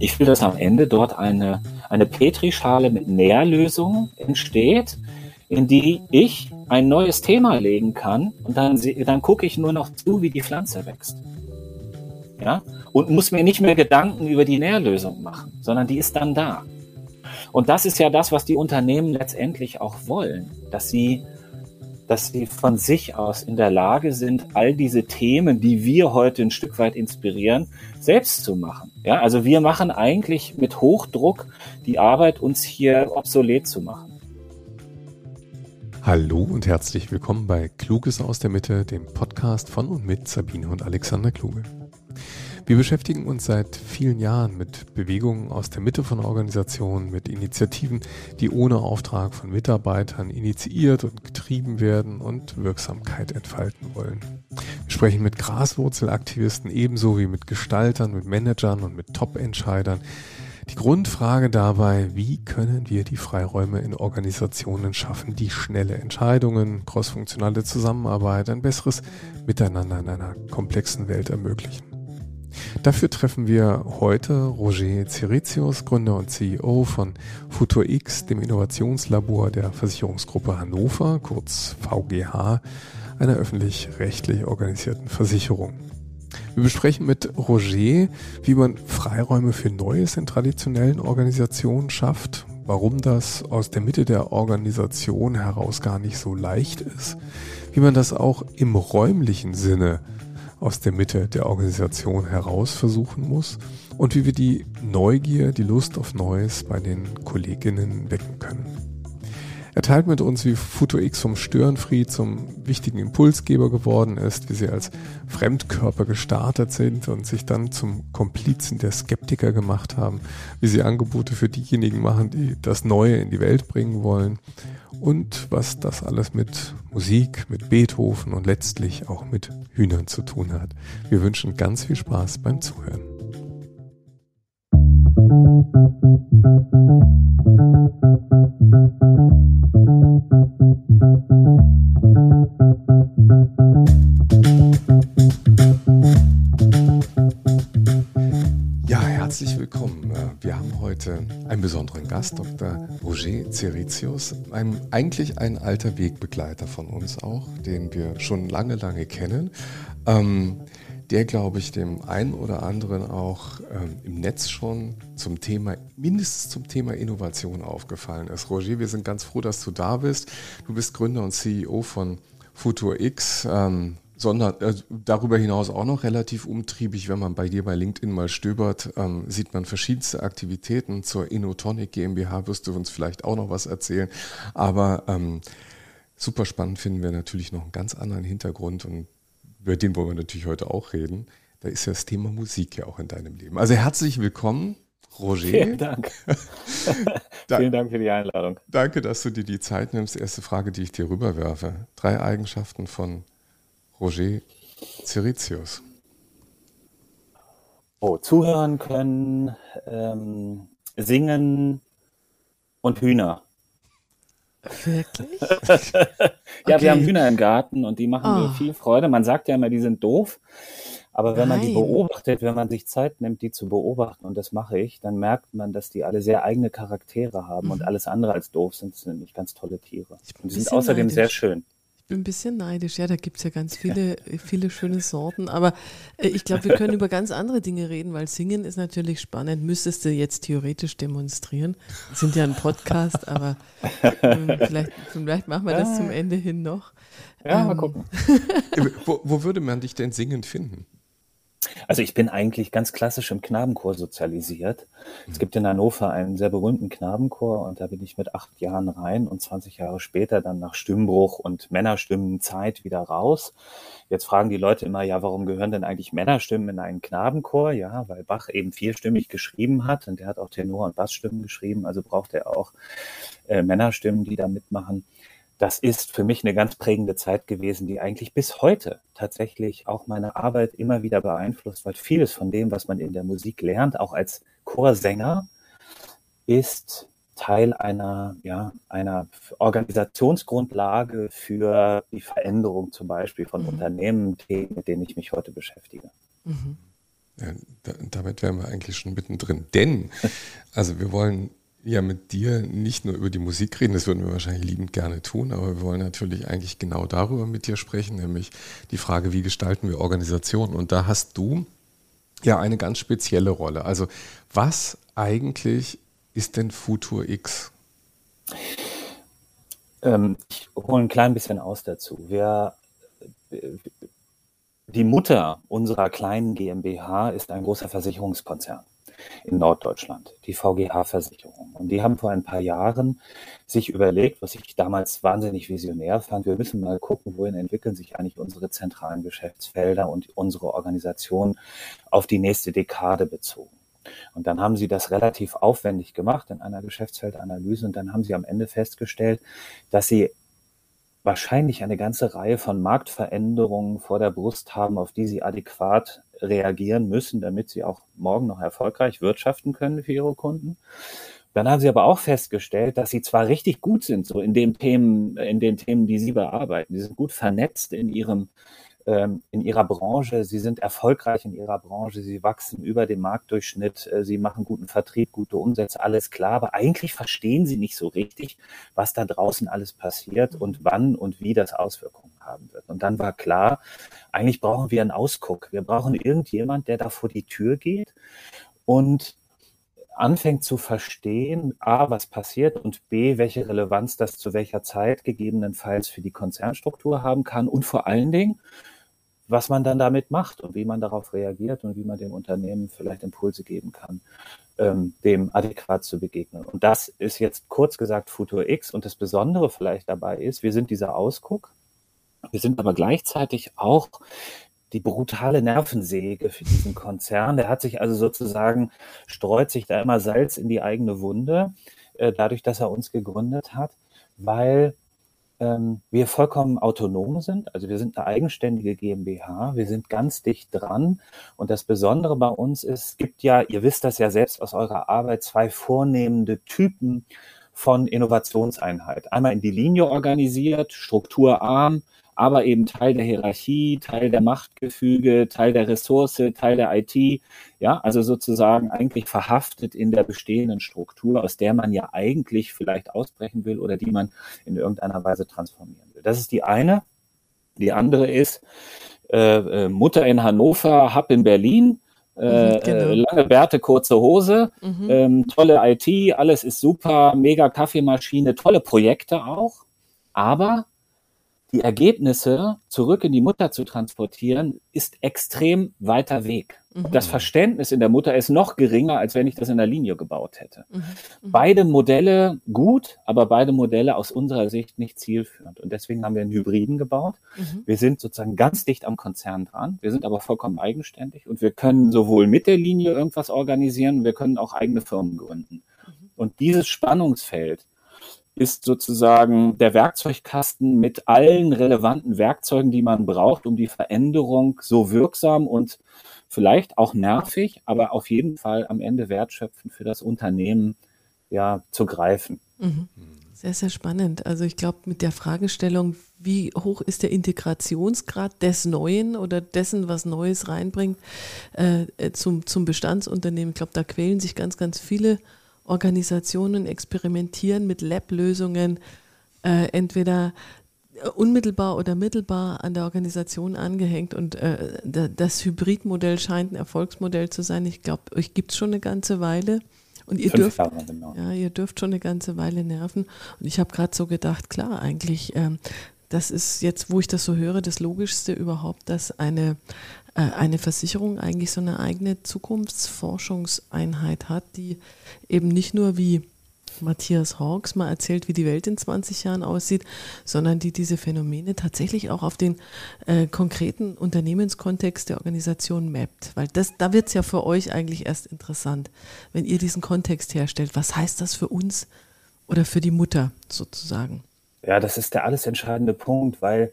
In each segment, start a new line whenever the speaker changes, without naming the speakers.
Ich will, dass am Ende dort eine, eine Petrischale mit Nährlösungen entsteht, in die ich ein neues Thema legen kann und dann, dann gucke ich nur noch zu, wie die Pflanze wächst. Ja? Und muss mir nicht mehr Gedanken über die Nährlösung machen, sondern die ist dann da. Und das ist ja das, was die Unternehmen letztendlich auch wollen, dass sie, dass sie von sich aus in der Lage sind, all diese Themen, die wir heute ein Stück weit inspirieren, selbst zu machen. Ja, also wir machen eigentlich mit Hochdruck die Arbeit, uns hier obsolet zu machen.
Hallo und herzlich willkommen bei Kluges aus der Mitte, dem Podcast von und mit Sabine und Alexander Kluge. Wir beschäftigen uns seit vielen Jahren mit Bewegungen aus der Mitte von Organisationen, mit Initiativen, die ohne Auftrag von Mitarbeitern initiiert und getrieben werden und Wirksamkeit entfalten wollen. Wir sprechen mit Graswurzelaktivisten ebenso wie mit Gestaltern, mit Managern und mit Top-Entscheidern, die Grundfrage dabei, wie können wir die Freiräume in Organisationen schaffen, die schnelle Entscheidungen, crossfunktionale Zusammenarbeit, ein besseres Miteinander in einer komplexen Welt ermöglichen. Dafür treffen wir heute Roger Zeritius, Gründer und CEO von FuturX, dem Innovationslabor der Versicherungsgruppe Hannover, kurz VGH, einer öffentlich-rechtlich organisierten Versicherung. Wir besprechen mit Roger, wie man Freiräume für Neues in traditionellen Organisationen schafft, warum das aus der Mitte der Organisation heraus gar nicht so leicht ist, wie man das auch im räumlichen Sinne aus der Mitte der Organisation heraus versuchen muss und wie wir die Neugier, die Lust auf Neues bei den Kolleginnen wecken können. Er teilt mit uns, wie FutoX vom Störenfried zum wichtigen Impulsgeber geworden ist, wie sie als Fremdkörper gestartet sind und sich dann zum Komplizen der Skeptiker gemacht haben, wie sie Angebote für diejenigen machen, die das Neue in die Welt bringen wollen und was das alles mit Musik, mit Beethoven und letztlich auch mit Hühnern zu tun hat. Wir wünschen ganz viel Spaß beim Zuhören. Ja, herzlich willkommen. Wir haben heute einen besonderen Gast, Dr. Roger Ceritius, ein, eigentlich ein alter Wegbegleiter von uns auch, den wir schon lange, lange kennen. Ähm, der, glaube ich, dem einen oder anderen auch ähm, im Netz schon zum Thema, mindestens zum Thema Innovation aufgefallen ist. Roger, wir sind ganz froh, dass du da bist. Du bist Gründer und CEO von FuturX, ähm, sondern äh, darüber hinaus auch noch relativ umtriebig. Wenn man bei dir bei LinkedIn mal stöbert, ähm, sieht man verschiedenste Aktivitäten. Zur Innotonic GmbH wirst du uns vielleicht auch noch was erzählen. Aber ähm, super spannend finden wir natürlich noch einen ganz anderen Hintergrund und über den wollen wir natürlich heute auch reden. Da ist ja das Thema Musik ja auch in deinem Leben. Also herzlich willkommen, Roger.
Vielen Dank. Vielen Dank für die Einladung.
Danke, dass du dir die Zeit nimmst. Erste Frage, die ich dir rüberwerfe. Drei Eigenschaften von Roger Ceritius.
Oh, zuhören können, ähm, singen und Hühner.
Wirklich?
ja, okay. wir haben Hühner im Garten und die machen oh. mir viel Freude. Man sagt ja immer, die sind doof. Aber wenn Nein. man die beobachtet, wenn man sich Zeit nimmt, die zu beobachten, und das mache ich, dann merkt man, dass die alle sehr eigene Charaktere haben mhm. und alles andere als doof sind. Sind nämlich ganz tolle Tiere. Und die sind außerdem neidisch. sehr schön
bin ein bisschen neidisch. Ja, da gibt es ja ganz viele, viele schöne Sorten. Aber äh, ich glaube, wir können über ganz andere Dinge reden, weil Singen ist natürlich spannend. Müsstest du jetzt theoretisch demonstrieren. Wir sind ja ein Podcast, aber äh, vielleicht, vielleicht machen wir das zum Ende hin noch.
Ja, ähm, mal gucken.
wo, wo würde man dich denn singend finden?
Also ich bin eigentlich ganz klassisch im Knabenchor sozialisiert. Es gibt in Hannover einen sehr berühmten Knabenchor und da bin ich mit acht Jahren rein und 20 Jahre später dann nach Stimmbruch und Männerstimmenzeit wieder raus. Jetzt fragen die Leute immer, ja, warum gehören denn eigentlich Männerstimmen in einen Knabenchor? Ja, weil Bach eben vierstimmig geschrieben hat und der hat auch Tenor- und Bassstimmen geschrieben, also braucht er auch äh, Männerstimmen, die da mitmachen das ist für mich eine ganz prägende Zeit gewesen, die eigentlich bis heute tatsächlich auch meine Arbeit immer wieder beeinflusst, weil vieles von dem, was man in der Musik lernt, auch als Chorsänger, ist Teil einer, ja, einer Organisationsgrundlage für die Veränderung zum Beispiel von mhm. Unternehmen, mit denen ich mich heute beschäftige.
Mhm. Ja, da, damit wären wir eigentlich schon mittendrin. Denn, also wir wollen ja mit dir nicht nur über die Musik reden, das würden wir wahrscheinlich liebend gerne tun, aber wir wollen natürlich eigentlich genau darüber mit dir sprechen, nämlich die Frage, wie gestalten wir Organisationen? Und da hast du ja eine ganz spezielle Rolle. Also was eigentlich ist denn Futur X?
Ähm, ich hole ein klein bisschen aus dazu. Wir, die Mutter unserer kleinen GmbH ist ein großer Versicherungskonzern in Norddeutschland, die VGH-Versicherung. Und die haben vor ein paar Jahren sich überlegt, was ich damals wahnsinnig visionär fand, wir müssen mal gucken, wohin entwickeln sich eigentlich unsere zentralen Geschäftsfelder und unsere Organisation auf die nächste Dekade bezogen. Und dann haben sie das relativ aufwendig gemacht in einer Geschäftsfeldanalyse und dann haben sie am Ende festgestellt, dass sie wahrscheinlich eine ganze Reihe von Marktveränderungen vor der Brust haben, auf die sie adäquat reagieren müssen, damit sie auch morgen noch erfolgreich wirtschaften können für ihre Kunden. Dann haben sie aber auch festgestellt, dass sie zwar richtig gut sind, so in den Themen, in den Themen, die sie bearbeiten. Sie sind gut vernetzt in ihrem ähm, in ihrer Branche, sie sind erfolgreich in ihrer Branche, sie wachsen über dem Marktdurchschnitt, äh, sie machen guten Vertrieb, gute Umsätze, alles klar, aber eigentlich verstehen sie nicht so richtig, was da draußen alles passiert und wann und wie das Auswirkungen haben wird. Und dann war klar, eigentlich brauchen wir einen Ausguck. Wir brauchen irgendjemand, der da vor die Tür geht und anfängt zu verstehen, a, was passiert und b, welche Relevanz das zu welcher Zeit gegebenenfalls für die Konzernstruktur haben kann und vor allen Dingen, was man dann damit macht und wie man darauf reagiert und wie man dem Unternehmen vielleicht Impulse geben kann, ähm, dem adäquat zu begegnen. Und das ist jetzt kurz gesagt Futur X. Und das Besondere vielleicht dabei ist, wir sind dieser Ausguck. Wir sind aber gleichzeitig auch die brutale Nervensäge für diesen Konzern. Der hat sich also sozusagen, streut sich da immer Salz in die eigene Wunde, äh, dadurch, dass er uns gegründet hat, weil ähm, wir vollkommen autonom sind. Also wir sind eine eigenständige GmbH. Wir sind ganz dicht dran. Und das Besondere bei uns ist, es gibt ja, ihr wisst das ja selbst aus eurer Arbeit, zwei vornehmende Typen von Innovationseinheit. Einmal in die Linie organisiert, strukturarm, aber eben Teil der Hierarchie, Teil der Machtgefüge, Teil der Ressource, Teil der IT. Ja, also sozusagen eigentlich verhaftet in der bestehenden Struktur, aus der man ja eigentlich vielleicht ausbrechen will oder die man in irgendeiner Weise transformieren will. Das ist die eine. Die andere ist äh, äh Mutter in Hannover, Hub in Berlin. Äh, mhm, äh, genau. lange Bärte, kurze Hose, mhm. ähm, tolle IT, alles ist super, mega Kaffeemaschine, tolle Projekte auch. Aber die Ergebnisse zurück in die Mutter zu transportieren, ist extrem weiter Weg. Mhm. Das Verständnis in der Mutter ist noch geringer, als wenn ich das in der Linie gebaut hätte. Mhm. Mhm. Beide Modelle gut, aber beide Modelle aus unserer Sicht nicht zielführend. Und deswegen haben wir einen Hybriden gebaut. Mhm. Wir sind sozusagen ganz dicht am Konzern dran. Wir sind aber vollkommen eigenständig und wir können sowohl mit der Linie irgendwas organisieren, wir können auch eigene Firmen gründen. Mhm. Und dieses Spannungsfeld, ist sozusagen der Werkzeugkasten mit allen relevanten Werkzeugen, die man braucht, um die Veränderung so wirksam und vielleicht auch nervig, aber auf jeden Fall am Ende wertschöpfend für das Unternehmen ja zu greifen.
Mhm. Sehr, sehr spannend. Also ich glaube, mit der Fragestellung, wie hoch ist der Integrationsgrad des Neuen oder dessen, was Neues reinbringt, äh, äh zum, zum Bestandsunternehmen, ich glaube, da quälen sich ganz, ganz viele Organisationen experimentieren mit Lab-Lösungen, äh, entweder unmittelbar oder mittelbar an der Organisation angehängt und äh, das Hybridmodell scheint ein Erfolgsmodell zu sein. Ich glaube, euch gibt es schon eine ganze Weile. Und ihr dürft, genau. ja, ihr dürft schon eine ganze Weile nerven. Und ich habe gerade so gedacht, klar, eigentlich, ähm, das ist jetzt, wo ich das so höre, das Logischste überhaupt, dass eine, eine Versicherung eigentlich so eine eigene Zukunftsforschungseinheit hat, die eben nicht nur wie Matthias Hawks mal erzählt, wie die Welt in 20 Jahren aussieht, sondern die diese Phänomene tatsächlich auch auf den äh, konkreten Unternehmenskontext der Organisation mappt. Weil das, da wird es ja für euch eigentlich erst interessant, wenn ihr diesen Kontext herstellt. Was heißt das für uns oder für die Mutter sozusagen?
Ja, das ist der alles entscheidende Punkt, weil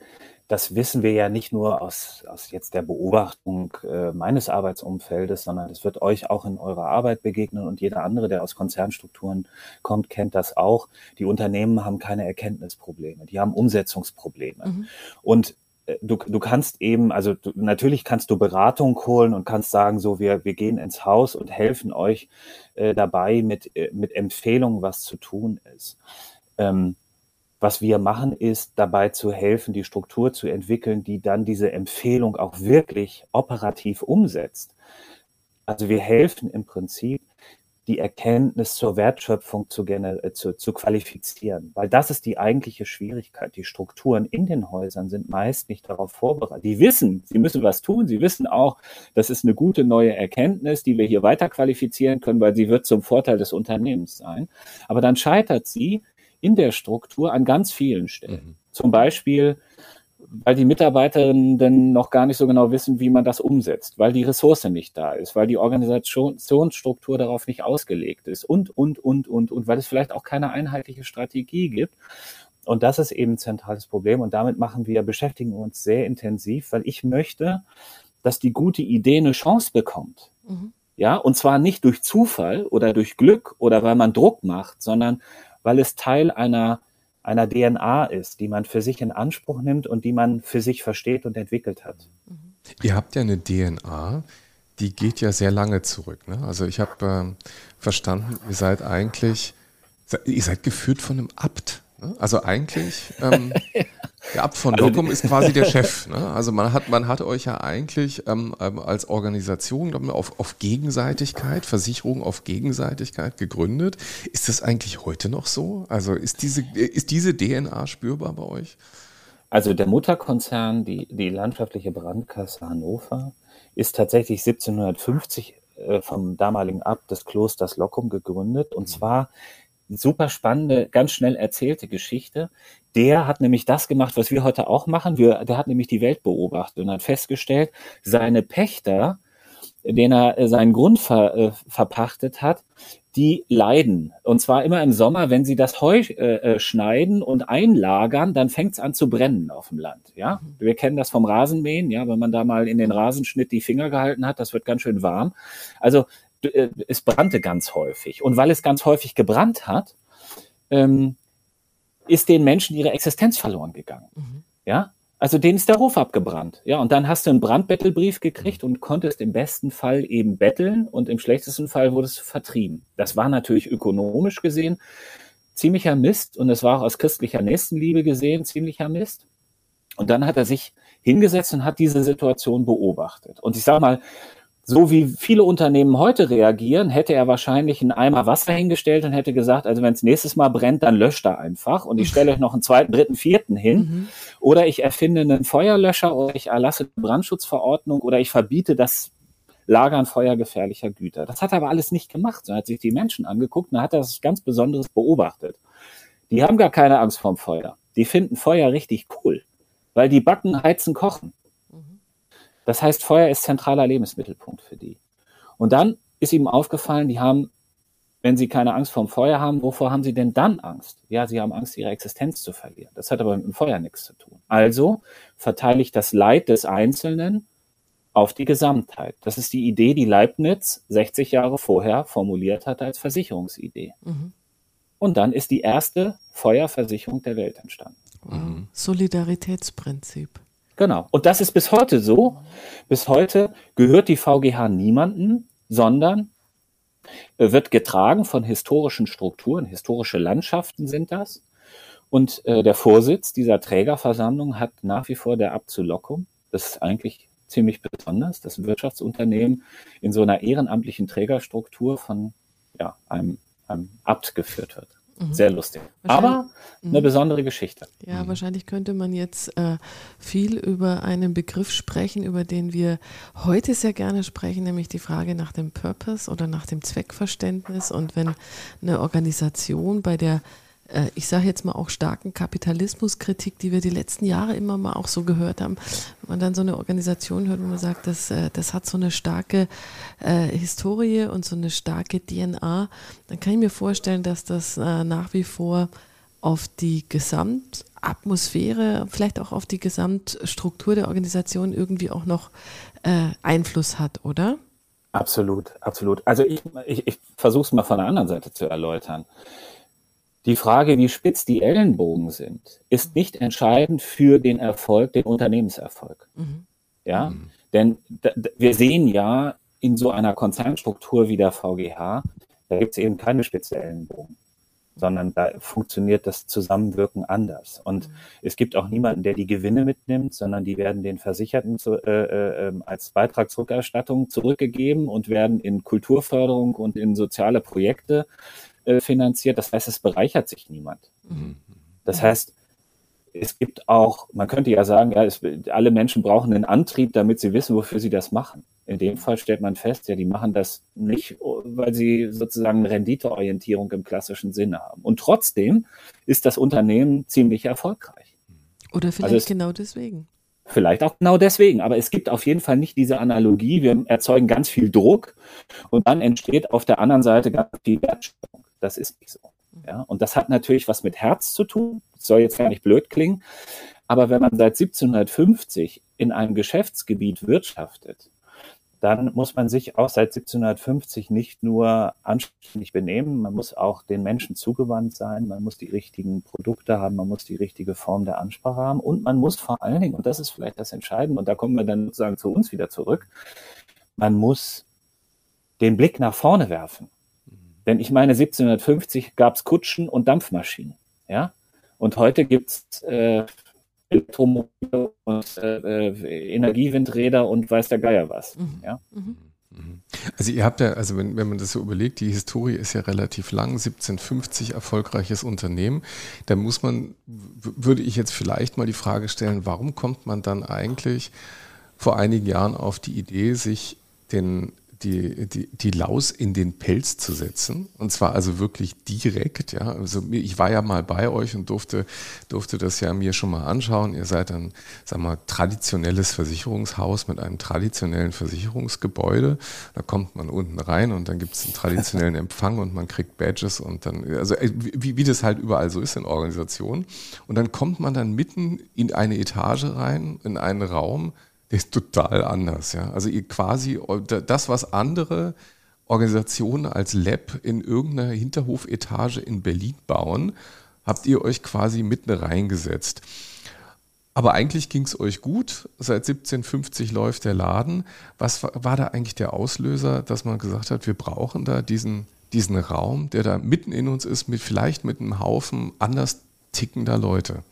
das wissen wir ja nicht nur aus, aus jetzt der Beobachtung äh, meines Arbeitsumfeldes, sondern es wird euch auch in eurer Arbeit begegnen und jeder andere, der aus Konzernstrukturen kommt, kennt das auch. Die Unternehmen haben keine Erkenntnisprobleme, die haben Umsetzungsprobleme. Mhm. Und äh, du, du kannst eben, also du, natürlich kannst du Beratung holen und kannst sagen, so, wir, wir gehen ins Haus und helfen euch äh, dabei mit, äh, mit Empfehlungen, was zu tun ist. Ähm, was wir machen, ist dabei zu helfen, die Struktur zu entwickeln, die dann diese Empfehlung auch wirklich operativ umsetzt. Also wir helfen im Prinzip, die Erkenntnis zur Wertschöpfung zu, äh, zu, zu qualifizieren. Weil das ist die eigentliche Schwierigkeit. Die Strukturen in den Häusern sind meist nicht darauf vorbereitet. Die wissen, sie müssen was tun. Sie wissen auch, das ist eine gute neue Erkenntnis, die wir hier weiter qualifizieren können, weil sie wird zum Vorteil des Unternehmens sein. Aber dann scheitert sie in der Struktur an ganz vielen Stellen. Mhm. Zum Beispiel weil die Mitarbeiterinnen noch gar nicht so genau wissen, wie man das umsetzt, weil die Ressource nicht da ist, weil die Organisationsstruktur darauf nicht ausgelegt ist und, und, und, und, und, weil es vielleicht auch keine einheitliche Strategie gibt. Und das ist eben ein zentrales Problem. Und damit machen wir, beschäftigen uns sehr intensiv, weil ich möchte, dass die gute Idee eine Chance bekommt. Mhm. Ja, und zwar nicht durch Zufall oder durch Glück oder weil man Druck macht, sondern weil es Teil einer einer DNA ist, die man für sich in Anspruch nimmt und die man für sich versteht und entwickelt hat. Mhm.
Ihr habt ja eine DNA, die geht ja sehr lange zurück. Ne? Also ich habe äh, verstanden, ihr seid eigentlich, ihr seid geführt von einem Abt. Also eigentlich, ähm, der Abt von Locum also, ist quasi der Chef. Ne? Also man hat, man hat euch ja eigentlich ähm, ähm als Organisation ich, auf, auf Gegenseitigkeit, Versicherung auf Gegenseitigkeit gegründet. Ist das eigentlich heute noch so? Also ist diese, ist diese DNA spürbar bei euch?
Also der Mutterkonzern, die, die Landschaftliche Brandkasse Hannover, ist tatsächlich 1750 äh, vom damaligen Abt des Klosters Locum gegründet. Und mhm. zwar super spannende, ganz schnell erzählte Geschichte. Der hat nämlich das gemacht, was wir heute auch machen. Wir, der hat nämlich die Welt beobachtet und hat festgestellt, seine Pächter, den er äh, seinen Grund ver, äh, verpachtet hat, die leiden. Und zwar immer im Sommer, wenn sie das Heu äh, äh schneiden und einlagern, dann fängt es an zu brennen auf dem Land. Ja, mhm. wir kennen das vom Rasenmähen. Ja, wenn man da mal in den Rasenschnitt die Finger gehalten hat, das wird ganz schön warm. Also äh, es brannte ganz häufig. Und weil es ganz häufig gebrannt hat, ähm, ist den Menschen ihre Existenz verloren gegangen. Mhm. Ja, also denen ist der Ruf abgebrannt. Ja, und dann hast du einen Brandbettelbrief gekriegt und konntest im besten Fall eben betteln und im schlechtesten Fall wurdest du vertrieben. Das war natürlich ökonomisch gesehen ziemlicher Mist und es war auch aus christlicher Nächstenliebe gesehen ziemlicher Mist. Und dann hat er sich hingesetzt und hat diese Situation beobachtet. Und ich sage mal, so wie viele Unternehmen heute reagieren, hätte er wahrscheinlich einen Eimer Wasser hingestellt und hätte gesagt, also wenn es nächstes Mal brennt, dann löscht er einfach und ich stelle euch noch einen zweiten, dritten, vierten hin. Mhm. Oder ich erfinde einen Feuerlöscher oder ich erlasse eine Brandschutzverordnung oder ich verbiete das Lagern feuergefährlicher Güter. Das hat er aber alles nicht gemacht, sondern hat sich die Menschen angeguckt und hat das ganz Besonderes beobachtet. Die haben gar keine Angst vorm Feuer. Die finden Feuer richtig cool, weil die backen, heizen, kochen. Das heißt, Feuer ist zentraler Lebensmittelpunkt für die. Und dann ist ihm aufgefallen, die haben, wenn sie keine Angst vorm Feuer haben, wovor haben sie denn dann Angst? Ja, sie haben Angst, ihre Existenz zu verlieren. Das hat aber mit dem Feuer nichts zu tun. Also verteile ich das Leid des Einzelnen auf die Gesamtheit. Das ist die Idee, die Leibniz 60 Jahre vorher formuliert hat als Versicherungsidee. Mhm. Und dann ist die erste Feuerversicherung der Welt entstanden.
Wow. Solidaritätsprinzip.
Genau. Und das ist bis heute so. Bis heute gehört die VGH niemanden, sondern äh, wird getragen von historischen Strukturen. Historische Landschaften sind das. Und äh, der Vorsitz dieser Trägerversammlung hat nach wie vor der Abt zu Lockum. Das ist eigentlich ziemlich besonders, dass ein Wirtschaftsunternehmen in so einer ehrenamtlichen Trägerstruktur von ja, einem, einem Abt geführt wird. Mhm. Sehr lustig. Aber eine mhm. besondere Geschichte.
Ja, mhm. wahrscheinlich könnte man jetzt äh, viel über einen Begriff sprechen, über den wir heute sehr gerne sprechen, nämlich die Frage nach dem Purpose oder nach dem Zweckverständnis. Und wenn eine Organisation bei der ich sage jetzt mal auch starken Kapitalismuskritik, die wir die letzten Jahre immer mal auch so gehört haben. Wenn man dann so eine Organisation hört, wo man sagt, das, äh, das hat so eine starke äh, Historie und so eine starke DNA, dann kann ich mir vorstellen, dass das äh, nach wie vor auf die Gesamtatmosphäre, vielleicht auch auf die Gesamtstruktur der Organisation irgendwie auch noch äh, Einfluss hat, oder?
Absolut, absolut. Also ich, ich, ich versuche es mal von der anderen Seite zu erläutern Die Frage, wie spitz die Ellenbogen sind, ist nicht entscheidend für den Erfolg, den Unternehmenserfolg. Mhm. Ja, mhm. denn wir sehen ja in so einer Konzernstruktur wie der VGH, da gibt es eben keine spitze Ellenbogen sondern da funktioniert das Zusammenwirken anders. Und mhm. es gibt auch niemanden, der die Gewinne mitnimmt, sondern die werden den Versicherten zu, äh, äh, ähm, als Beitragsrückerstattung zurückgegeben und werden in Kulturförderung und in soziale Projekte äh, finanziert. Das heißt, es bereichert sich niemand. Mhm. Das heißt, es gibt auch, man könnte ja sagen, ja, es, alle Menschen brauchen einen Antrieb, damit sie wissen, wofür sie das machen. In dem Fall stellt man fest, ja, die machen das nicht, weil sie sozusagen Renditeorientierung im klassischen Sinne haben. Und trotzdem ist das Unternehmen ziemlich erfolgreich.
Oder vielleicht also es, genau deswegen.
Vielleicht auch genau deswegen. Aber es gibt auf jeden Fall nicht diese Analogie. Wir erzeugen ganz viel Druck und dann entsteht auf der anderen Seite ganz viel Wertschöpfung. Das ist nicht so. Ja, und das hat natürlich was mit Herz zu tun. Das soll jetzt gar nicht blöd klingen. Aber wenn man seit 1750 in einem Geschäftsgebiet wirtschaftet, dann muss man sich auch seit 1750 nicht nur anständig benehmen, man muss auch den Menschen zugewandt sein, man muss die richtigen Produkte haben, man muss die richtige Form der Ansprache haben und man muss vor allen Dingen, und das ist vielleicht das Entscheidende, und da kommen wir dann sozusagen zu uns wieder zurück, man muss den Blick nach vorne werfen. Denn ich meine, 1750 gab es Kutschen und Dampfmaschinen. Ja? Und heute gibt es äh, Elektromobile und äh, Energiewindräder und weiß der Geier was. Mhm. Ja? Mhm.
mhm. Also ihr habt ja, also wenn, wenn man das so überlegt, die Historie ist ja relativ lang, 1750 erfolgreiches Unternehmen. Da muss man, würde ich jetzt vielleicht mal die Frage stellen, warum kommt man dann eigentlich vor einigen Jahren auf die Idee, sich den die, die, die Laus in den Pelz zu setzen. Und zwar also wirklich direkt, ja. Also ich war ja mal bei euch und durfte, durfte das ja mir schon mal anschauen. Ihr seid ein, sag mal, traditionelles Versicherungshaus mit einem traditionellen Versicherungsgebäude. Da kommt man unten rein und dann gibt es einen traditionellen Empfang und man kriegt Badges und dann, also äh, wie, wie das halt überall so ist in Organisationen. Und dann kommt man dann mitten in eine Etage rein, in einen Raum, der ist total anders. Ja? Also ihr quasi das, was andere Organisationen als Lab in irgendeiner Hinterhofetage in Berlin bauen, habt ihr euch quasi mitten reingesetzt. Aber eigentlich ging es euch gut. Seit 1750 läuft der Laden. Was war, da eigentlich der Auslöser, dass man gesagt hat, wir brauchen da diesen, diesen Raum, der da mitten in uns ist, mit vielleicht mit einem Haufen anders tickender Leute?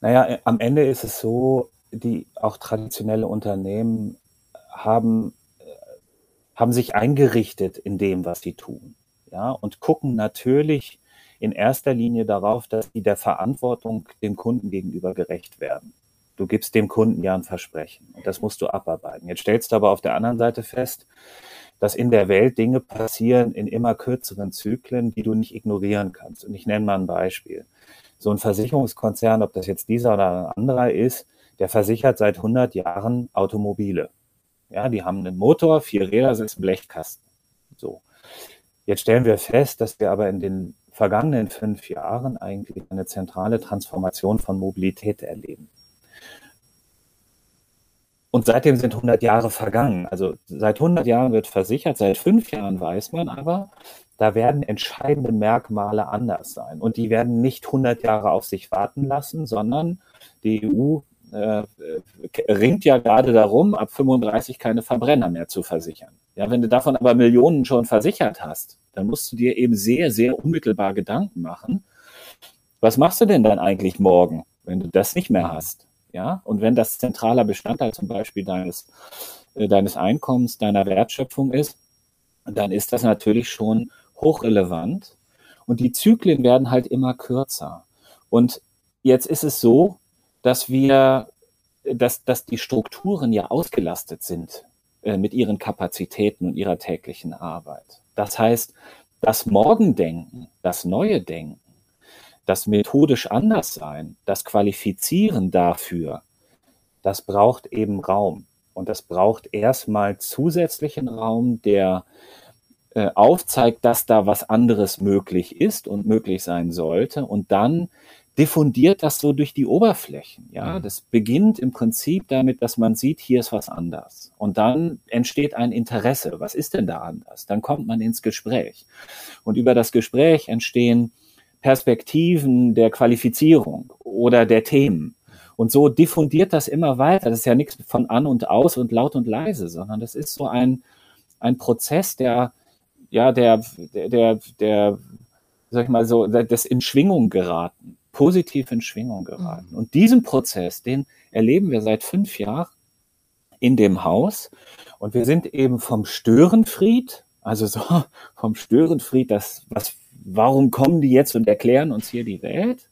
Naja, am Ende ist es so, die auch traditionelle Unternehmen haben, äh, haben sich eingerichtet in dem, was sie tun. Ja, und gucken natürlich in erster Linie darauf, dass sie der Verantwortung dem Kunden gegenüber gerecht werden. Du gibst dem Kunden ja ein Versprechen und das musst du abarbeiten. Jetzt stellst du aber auf der anderen Seite fest, dass in der Welt Dinge passieren in immer kürzeren Zyklen, die du nicht ignorieren kannst. Und ich nenne mal ein Beispiel. So ein Versicherungskonzern, ob das jetzt dieser oder ein anderer ist, der versichert seit 100 Jahren Automobile. Ja, die haben einen Motor, vier Räder, sechs Blechkasten. So. Jetzt stellen wir fest, dass wir aber in den vergangenen fünf Jahren eigentlich eine zentrale Transformation von Mobilität erleben. Und seitdem sind 100 Jahre vergangen. Also seit 100 Jahren wird versichert, seit fünf Jahren weiß man aber, da werden entscheidende Merkmale anders sein. Und die werden nicht 100 Jahre auf sich warten lassen, sondern die EU äh, ringt ja gerade darum, ab 35 keine Verbrenner mehr zu versichern. Ja, wenn du davon aber Millionen schon versichert hast, dann musst du dir eben sehr, sehr unmittelbar Gedanken machen. Was machst du denn dann eigentlich morgen, wenn du das nicht mehr hast? Ja, und wenn das zentraler Bestandteil zum Beispiel deines, äh, deines Einkommens, deiner Wertschöpfung ist, dann ist das natürlich schon hochrelevant. Und die Zyklen werden halt immer kürzer. Und jetzt ist es so, dass wir, dass, dass die Strukturen ja ausgelastet sind äh, mit ihren Kapazitäten und ihrer täglichen Arbeit. Das heißt, das Morgendenken, das neue Denken, das methodisch anders sein, das Qualifizieren dafür, das braucht eben Raum. Und das braucht erstmal zusätzlichen Raum, der äh, aufzeigt, dass da was anderes möglich ist und möglich sein sollte. Und dann diffundiert das so durch die Oberflächen. Ja, mhm. das beginnt im Prinzip damit, dass man sieht, hier ist was anders. Und dann entsteht ein Interesse. Was ist denn da anders? Dann kommt man ins Gespräch. Und über das Gespräch entstehen Perspektiven der Qualifizierung oder der Themen. Und so diffundiert das immer weiter. Das ist ja nichts von an und aus und laut und leise, sondern das ist so ein, ein Prozess, der, ja, der, der, der, der sag ich mal so, des in Schwingung geraten positiv in Schwingung geraten. Mhm. Und diesen Prozess, den erleben wir seit fünf Jahren in dem Haus. Und wir sind eben vom Störenfried, also so vom Störenfried, das, was, warum kommen die jetzt und erklären uns hier die Welt,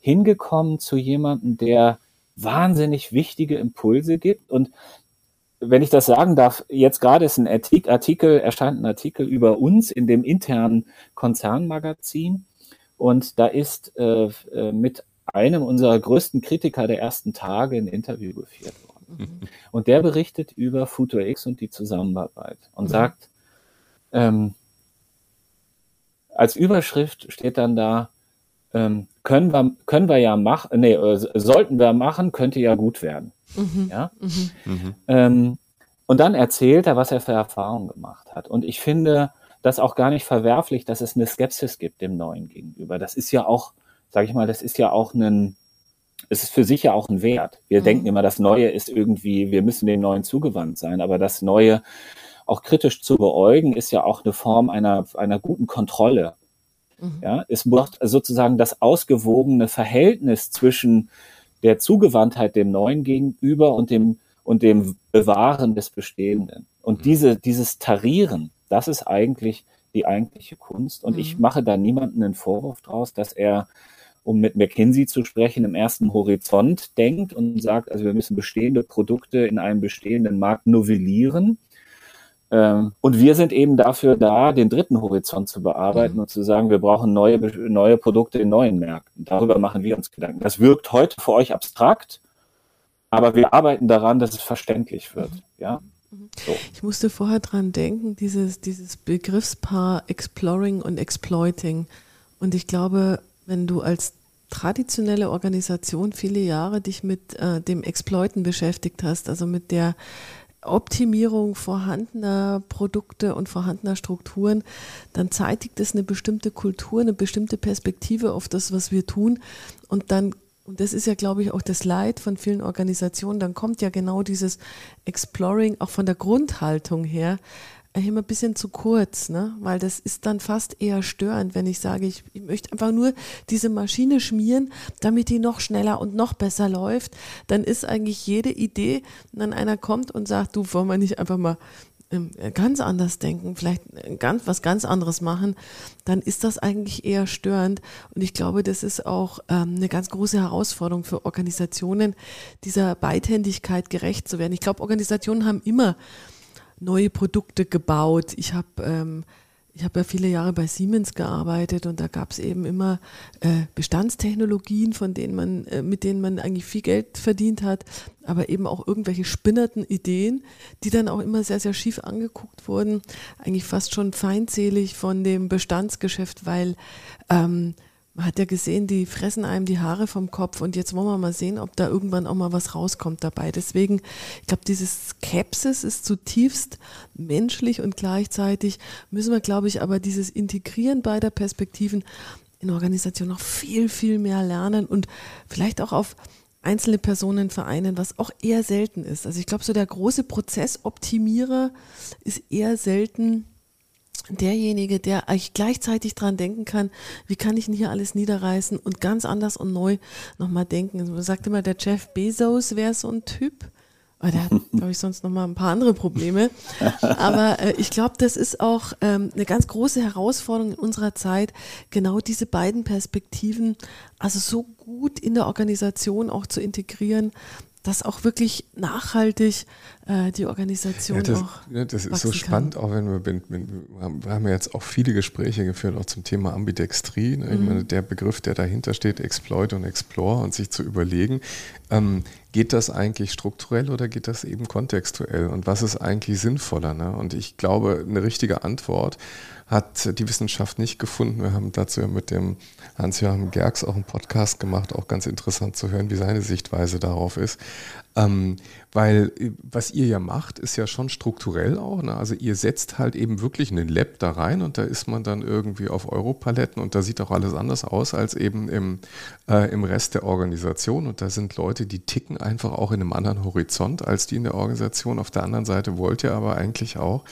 hingekommen zu jemandem, der wahnsinnig wichtige Impulse gibt. Und wenn ich das sagen darf, jetzt gerade ist ein Artikel, erscheint ein Artikel über uns in dem internen Konzernmagazin. Und da ist äh, äh, mit einem unserer größten Kritiker der ersten Tage ein Interview geführt worden. Mhm. Und der berichtet über Futur X und die Zusammenarbeit und mhm. sagt, ähm, als Überschrift steht dann da, ähm, können, wir, können wir ja machen, nee, äh, sollten wir machen, könnte ja gut werden. Mhm. Ja? Mhm. mhm. Ähm, und dann erzählt er, was er für Erfahrungen gemacht hat. Und ich finde, das auch gar nicht verwerflich, dass es eine Skepsis gibt dem Neuen gegenüber. Das ist ja auch, sage ich mal, das ist ja auch ein, es ist für sich ja auch ein Wert. Wir mhm. denken immer, das Neue ist irgendwie, wir müssen dem Neuen zugewandt sein, aber das Neue auch kritisch zu beäugen, ist ja auch eine Form einer, einer guten Kontrolle. Mhm. Ja, es braucht sozusagen das ausgewogene Verhältnis zwischen der Zugewandtheit dem Neuen gegenüber und dem, und dem Bewahren des Bestehenden. Und mhm. diese, dieses Tarieren, das ist eigentlich die eigentliche Kunst. Und mhm. ich mache da niemanden einen Vorwurf draus, dass er, um mit McKinsey zu sprechen, im ersten Horizont denkt und sagt, also wir müssen bestehende Produkte in einem bestehenden Markt novellieren. Ähm, und wir sind eben dafür da, den dritten Horizont zu bearbeiten mhm. und zu sagen, wir brauchen neue, neue Produkte in neuen Märkten. Darüber machen wir uns Gedanken. Das wirkt heute für euch abstrakt, aber wir arbeiten daran, dass es verständlich wird. Mhm. Ja.
Ich musste vorher dran denken, dieses, dieses Begriffspaar Exploring und Exploiting. Und ich glaube, wenn du als traditionelle Organisation viele Jahre dich mit äh, dem Exploiten beschäftigt hast, also mit der Optimierung vorhandener Produkte und vorhandener Strukturen, dann zeitigt es eine bestimmte Kultur, eine bestimmte Perspektive auf das, was wir tun. Und dann und das ist ja, glaube ich, auch das Leid von vielen Organisationen. Dann kommt ja genau dieses Exploring auch von der Grundhaltung her immer ein bisschen zu kurz, ne? weil das ist dann fast eher störend, wenn ich sage, ich, ich möchte einfach nur diese Maschine schmieren, damit die noch schneller und noch besser läuft. Dann ist eigentlich jede Idee, wenn dann einer kommt und sagt, du, wollen wir nicht einfach mal ganz anders denken, vielleicht ganz, was ganz anderes machen, dann ist das eigentlich eher störend. Und ich glaube, das ist auch ähm, eine ganz große Herausforderung für Organisationen, dieser Beidhändigkeit gerecht zu werden. Ich glaube, Organisationen haben immer neue Produkte gebaut. Ich habe ähm, ich habe ja viele Jahre bei Siemens gearbeitet und da gab es eben immer äh, Bestandstechnologien, von denen man, äh, mit denen man eigentlich viel Geld verdient hat, aber eben auch irgendwelche spinnerten Ideen, die dann auch immer sehr, sehr schief angeguckt wurden, eigentlich fast schon feindselig von dem Bestandsgeschäft, weil ähm, man hat ja gesehen, die fressen einem die Haare vom Kopf und jetzt wollen wir mal sehen, ob da irgendwann auch mal was rauskommt dabei. Deswegen, ich glaube, dieses Skepsis ist zutiefst menschlich und gleichzeitig müssen wir, glaube ich, aber dieses Integrieren beider Perspektiven in Organisation noch viel, viel mehr lernen und vielleicht auch auf einzelne Personen vereinen, was auch eher selten ist. Also ich glaube, so der große Prozessoptimierer ist eher selten derjenige, der eigentlich gleichzeitig dran denken kann, wie kann ich denn hier alles niederreißen und ganz anders und neu nochmal denken. Man sagt immer, der Jeff Bezos wäre so ein Typ. Aber der hat, glaube ich, sonst nochmal ein paar andere Probleme. Aber äh, ich glaube, das ist auch ähm, eine ganz große Herausforderung in unserer Zeit, genau diese beiden Perspektiven, also so gut in der Organisation auch zu integrieren, dass auch wirklich nachhaltig äh, die Organisation
ja, das,
auch.
Ja, das ist so spannend, kann. auch wenn wir, wir haben ja jetzt auch viele Gespräche geführt, auch zum Thema Ambidextrie. Ne? Mhm. Ich meine, der Begriff, der dahinter steht, Exploit und Explore und sich zu überlegen, ähm, geht das eigentlich strukturell oder geht das eben kontextuell? Und was ist eigentlich sinnvoller? Ne? Und ich glaube, eine richtige Antwort hat die Wissenschaft nicht gefunden. Wir haben dazu ja mit dem Hans-Joachim Gerks auch einen Podcast gemacht, auch ganz interessant zu hören, wie seine Sichtweise darauf ist. Ähm, weil was ihr ja macht, ist ja schon strukturell auch. Ne? Also ihr setzt halt eben wirklich einen Lab da rein und da ist man dann irgendwie auf Europaletten und da sieht auch alles anders aus als eben im, äh, im Rest der Organisation. Und da sind Leute, die ticken einfach auch in einem anderen Horizont als die in der Organisation. Auf der anderen Seite wollt ihr aber eigentlich auch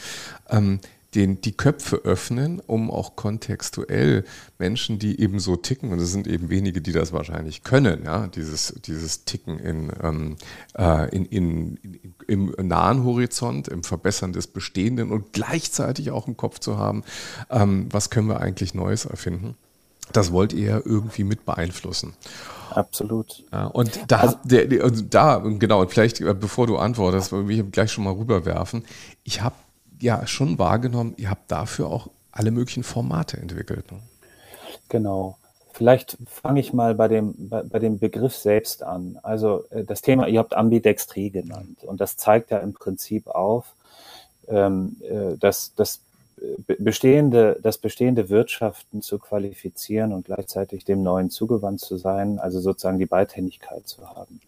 ähm, den, die Köpfe öffnen, um auch kontextuell Menschen, die eben so ticken, und es sind eben wenige, die das wahrscheinlich können, ja, dieses, dieses Ticken in, ähm, äh, in, in, in, im nahen Horizont, im Verbessern des Bestehenden und gleichzeitig auch im Kopf zu haben, ähm, was können wir eigentlich Neues erfinden. Das wollt ihr ja irgendwie mit beeinflussen.
Absolut.
Ja, und da, also, der, der, da, genau, und vielleicht, äh, bevor du antwortest, will ich gleich schon mal rüberwerfen. Ich habe ja schon wahrgenommen, ihr habt dafür auch alle möglichen Formate entwickelt. Ne?
Genau. Vielleicht fange ich mal bei dem, bei, bei, dem Begriff selbst an. Also äh, das Thema, ihr habt Ambidextrie genannt und das zeigt ja im Prinzip auf, ähm, äh, dass, dass bestehende, das bestehende Wirtschaften zu qualifizieren und gleichzeitig dem Neuen zugewandt zu sein, also sozusagen die Beidhändigkeit zu haben.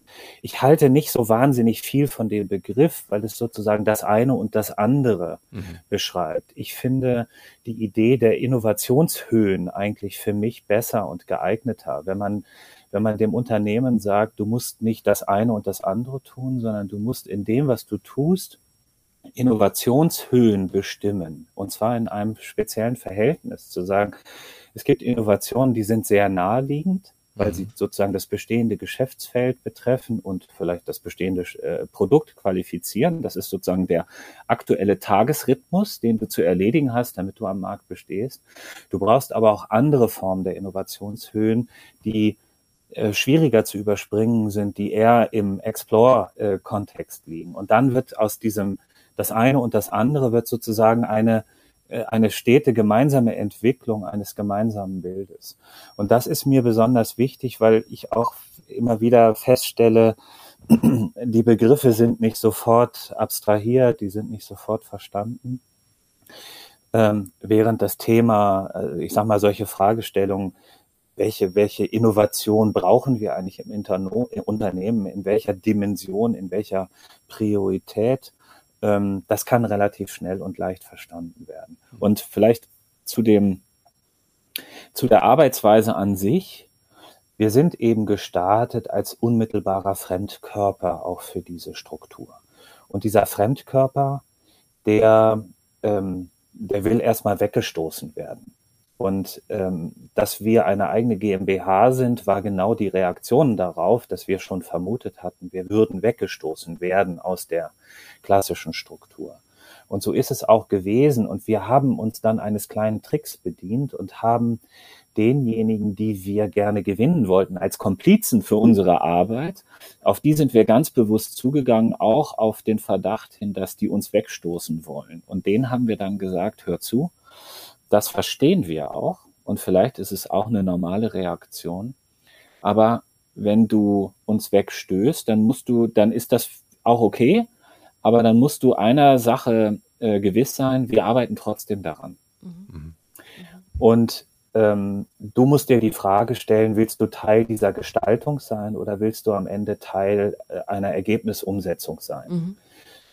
Ich halte nicht so wahnsinnig viel von dem Begriff, weil es sozusagen das eine und das andere mhm. beschreibt. Ich finde die Idee der Innovationshöhen eigentlich für mich besser und geeigneter, wenn man wenn man dem Unternehmen sagt, du musst nicht das eine und das andere tun, sondern du musst in dem, was du tust, Innovationshöhen bestimmen. Und zwar in einem speziellen Verhältnis. Zu sagen, es gibt Innovationen, die sind sehr naheliegend, weil mhm. sie sozusagen das bestehende Geschäftsfeld betreffen und vielleicht das bestehende äh, Produkt qualifizieren. Das ist sozusagen der aktuelle Tagesrhythmus, den du zu erledigen hast, damit du am Markt bestehst. Du brauchst aber auch andere Formen der Innovationshöhen, die äh, schwieriger zu überspringen sind, die eher im Explore-Kontext liegen. Und dann wird aus diesem das eine und das andere wird sozusagen eine, äh, eine stete gemeinsame Entwicklung eines gemeinsamen Bildes. Und das ist mir besonders wichtig, weil ich auch immer wieder feststelle, die Begriffe sind nicht sofort abstrahiert, die sind nicht sofort verstanden. Ähm, während das Thema, äh, ich sage mal, solche Fragestellungen, welche, welche Innovation brauchen wir eigentlich im Interno Unternehmen, in welcher Dimension, in welcher Priorität, ähm, das kann relativ schnell und leicht verstanden werden. Und vielleicht zu dem, zu der Arbeitsweise an sich. Wir sind eben gestartet als unmittelbarer Fremdkörper auch für diese Struktur. Und dieser Fremdkörper, der, ähm, der will erstmal weggestoßen werden. Und ähm, dass wir eine eigene GmbH sind, war genau die Reaktion darauf, dass wir schon vermutet hatten, wir würden weggestoßen werden aus der klassischen Struktur. Und so ist es auch gewesen. Und wir haben uns dann eines kleinen Tricks bedient und haben denjenigen, die wir gerne gewinnen wollten, als Komplizen für unsere Arbeit, auf die sind wir ganz bewusst zugegangen, auch auf den Verdacht hin, dass die uns wegstoßen wollen. Und denen haben wir dann gesagt, hör zu, das verstehen wir auch und vielleicht ist es auch eine normale Reaktion. Aber wenn du uns wegstößt, dann musst du, dann ist das auch okay, aber dann musst du einer Sache äh, gewiss sein, wir arbeiten trotzdem daran. Mhm. Und ähm, du musst dir die Frage stellen, willst du Teil dieser Gestaltung sein oder willst du am Ende Teil äh, einer Ergebnisumsetzung sein? Mhm.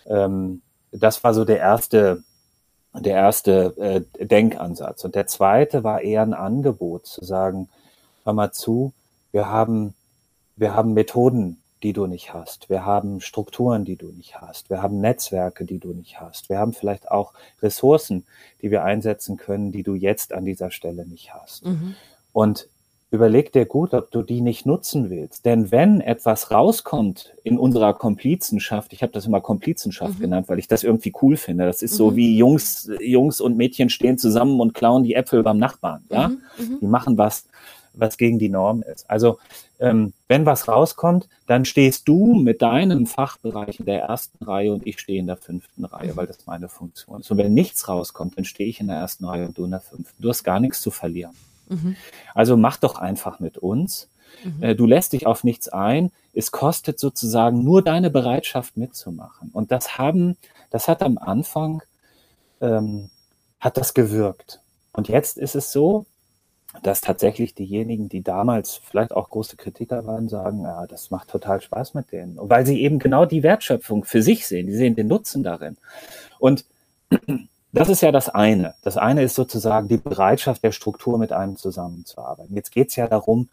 Ähm, das war so der erste der erste äh, Denkansatz. Und der zweite war eher ein Angebot zu sagen, hör mal zu, wir haben, wir haben Methoden, die du nicht hast. Wir haben Strukturen, die du nicht hast. Wir haben Netzwerke, die du nicht hast. Wir haben vielleicht auch Ressourcen, die wir einsetzen können, die du jetzt an dieser Stelle nicht hast. Mhm. Und überleg dir gut, ob du die nicht nutzen willst. Denn wenn etwas rauskommt in unserer Komplizenschaft, ich habe das immer Komplizenschaft mhm. genannt, weil ich das irgendwie cool finde. Das ist mhm. so wie Jungs, Jungs und Mädchen stehen zusammen und klauen die Äpfel beim Nachbarn. Ja, mhm. mhm. die machen was, was gegen die Norm ist. Also ähm, wenn was rauskommt, dann stehst du mit deinem Fachbereich in der ersten Reihe und ich stehe in der fünften Reihe, mhm. weil das meine Funktion ist. Und wenn nichts rauskommt, dann stehe ich in der ersten Reihe und du in der fünften. Du hast gar nichts zu verlieren. Mhm. Also mach doch einfach mit uns Mhm. Äh, du lässt dich auf nichts ein. Es kostet sozusagen nur deine Bereitschaft mitzumachen. Und das haben, das hat am Anfang, ähm, hat das gewirkt. Und jetzt ist es so, dass tatsächlich diejenigen, die damals vielleicht auch große Kritiker waren, sagen, ja, das macht total Spaß mit denen. Weil sie eben genau die Wertschöpfung für sich sehen. Die sehen den Nutzen darin. Und das ist ja das eine. Das eine ist sozusagen die Bereitschaft der Struktur, mit einem zusammenzuarbeiten. Jetzt geht es ja darum,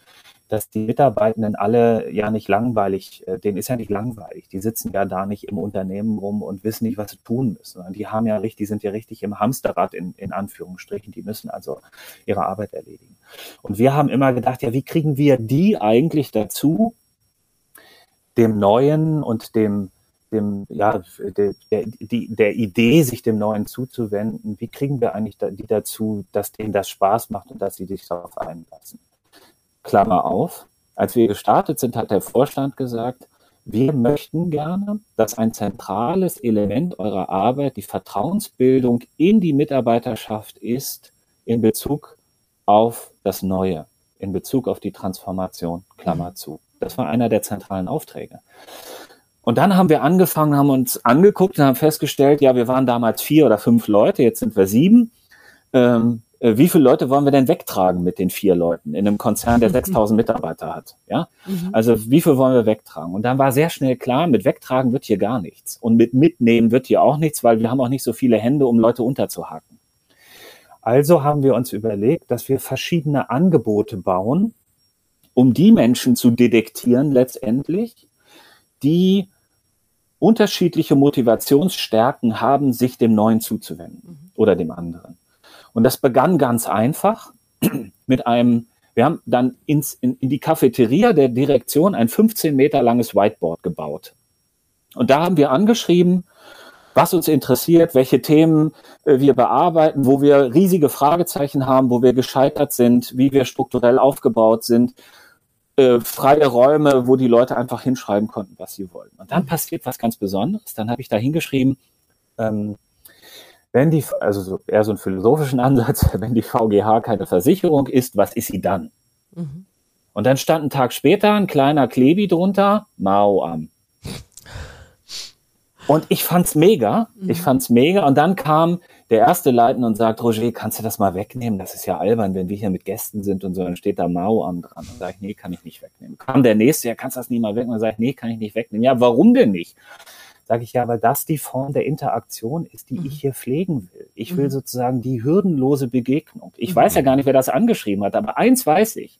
dass die Mitarbeitenden alle ja nicht langweilig, äh, denen ist ja nicht langweilig. Die sitzen ja da nicht im Unternehmen rum und wissen nicht, was sie tun müssen. Die haben ja richtig, die sind ja richtig im Hamsterrad in, in Anführungsstrichen. Die müssen also ihre Arbeit erledigen. Und wir haben immer gedacht, ja, wie kriegen wir die eigentlich dazu, dem Neuen und dem dem, ja, der, der, der Idee, sich dem Neuen zuzuwenden, wie kriegen wir eigentlich die dazu, dass denen das Spaß macht und dass sie sich darauf einlassen? Klammer auf. Als wir gestartet sind, hat der Vorstand gesagt, wir möchten gerne, dass ein zentrales Element eurer Arbeit die Vertrauensbildung in die Mitarbeiterschaft ist in Bezug auf das Neue, in Bezug auf die Transformation, Klammer zu. Das war einer der zentralen Aufträge. Und dann haben wir angefangen, haben uns angeguckt und haben festgestellt, ja, wir waren damals vier oder fünf Leute, jetzt sind wir sieben. Ähm, äh, wie viele Leute wollen wir denn wegtragen mit den vier Leuten in einem Konzern, der 6000 Mitarbeiter hat? Ja, mhm. also wie viel wollen wir wegtragen? Und dann war sehr schnell klar, mit wegtragen wird hier gar nichts und mit mitnehmen wird hier auch nichts, weil wir haben auch nicht so viele Hände, um Leute unterzuhaken. Also haben wir uns überlegt, dass wir verschiedene Angebote bauen, um die Menschen zu detektieren letztendlich, die unterschiedliche Motivationsstärken haben, sich dem Neuen zuzuwenden mhm. oder dem anderen. Und das begann ganz einfach mit einem, wir haben dann ins, in, in die Cafeteria der Direktion ein 15 Meter langes Whiteboard gebaut. Und da haben wir angeschrieben, was uns interessiert, welche Themen äh, wir bearbeiten, wo wir riesige Fragezeichen haben, wo wir gescheitert sind, wie wir strukturell aufgebaut sind, äh, freie Räume, wo die Leute einfach hinschreiben konnten, was sie wollen. Und dann passiert was ganz Besonderes. Dann habe ich da hingeschrieben, ähm, wenn die, also so, eher so einen philosophischen Ansatz, wenn die VGH keine Versicherung ist, was ist sie dann? Mhm. Und dann stand ein Tag später ein kleiner Klebi drunter, Mao am. Und ich fand's mega. Mhm. Ich fand's mega. Und dann kam der erste Leiten und sagt, Roger, kannst du das mal wegnehmen? Das ist ja albern, wenn wir hier mit Gästen sind und so, dann steht da Mao am dran. Und sage ich, nee, kann ich nicht wegnehmen. Kam der nächste, ja, kannst du das nie mal wegnehmen? Und sage ich, nee, kann ich nicht wegnehmen. Ja, warum denn nicht? Sage ich, ja, weil das die Form der Interaktion ist, die mhm. ich hier pflegen will. Ich will mhm. sozusagen die hürdenlose Begegnung. Ich mhm. weiß ja gar nicht, wer das angeschrieben hat, aber eins weiß ich.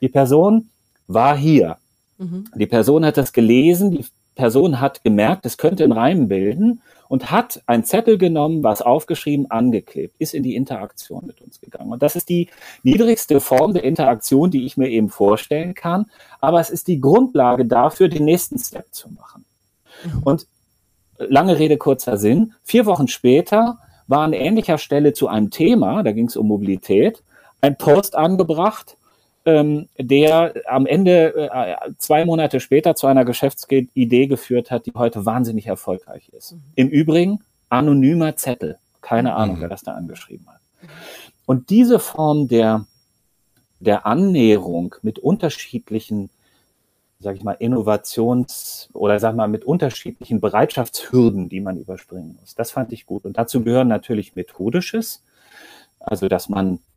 Die Person war hier. Mhm. Die Person hat das gelesen, die Person hat gemerkt, es könnte einen Reim bilden und hat ein Zettel genommen, was aufgeschrieben, angeklebt, ist in die Interaktion mit uns gegangen. Und das ist die niedrigste Form der Interaktion, die ich mir eben vorstellen kann. Aber es ist die Grundlage dafür, den nächsten Step zu machen. Mhm. Und lange Rede, kurzer Sinn. Vier Wochen später war an ähnlicher Stelle zu einem Thema, da ging es um Mobilität, ein Post angebracht, ähm, der am Ende äh, zwei Monate später zu einer Geschäftsidee geführt hat, die heute wahnsinnig erfolgreich ist. Mhm. Im Übrigen anonymer Zettel. Keine mhm. Ahnung, wer das da angeschrieben hat. Und diese Form der, der Annäherung mit unterschiedlichen, sag ich mal, Innovations- oder sag mal, mit unterschiedlichen Bereitschaftshürden, die man überspringen muss, das fand ich gut. Und dazu gehören natürlich Methodisches, also dass man äh,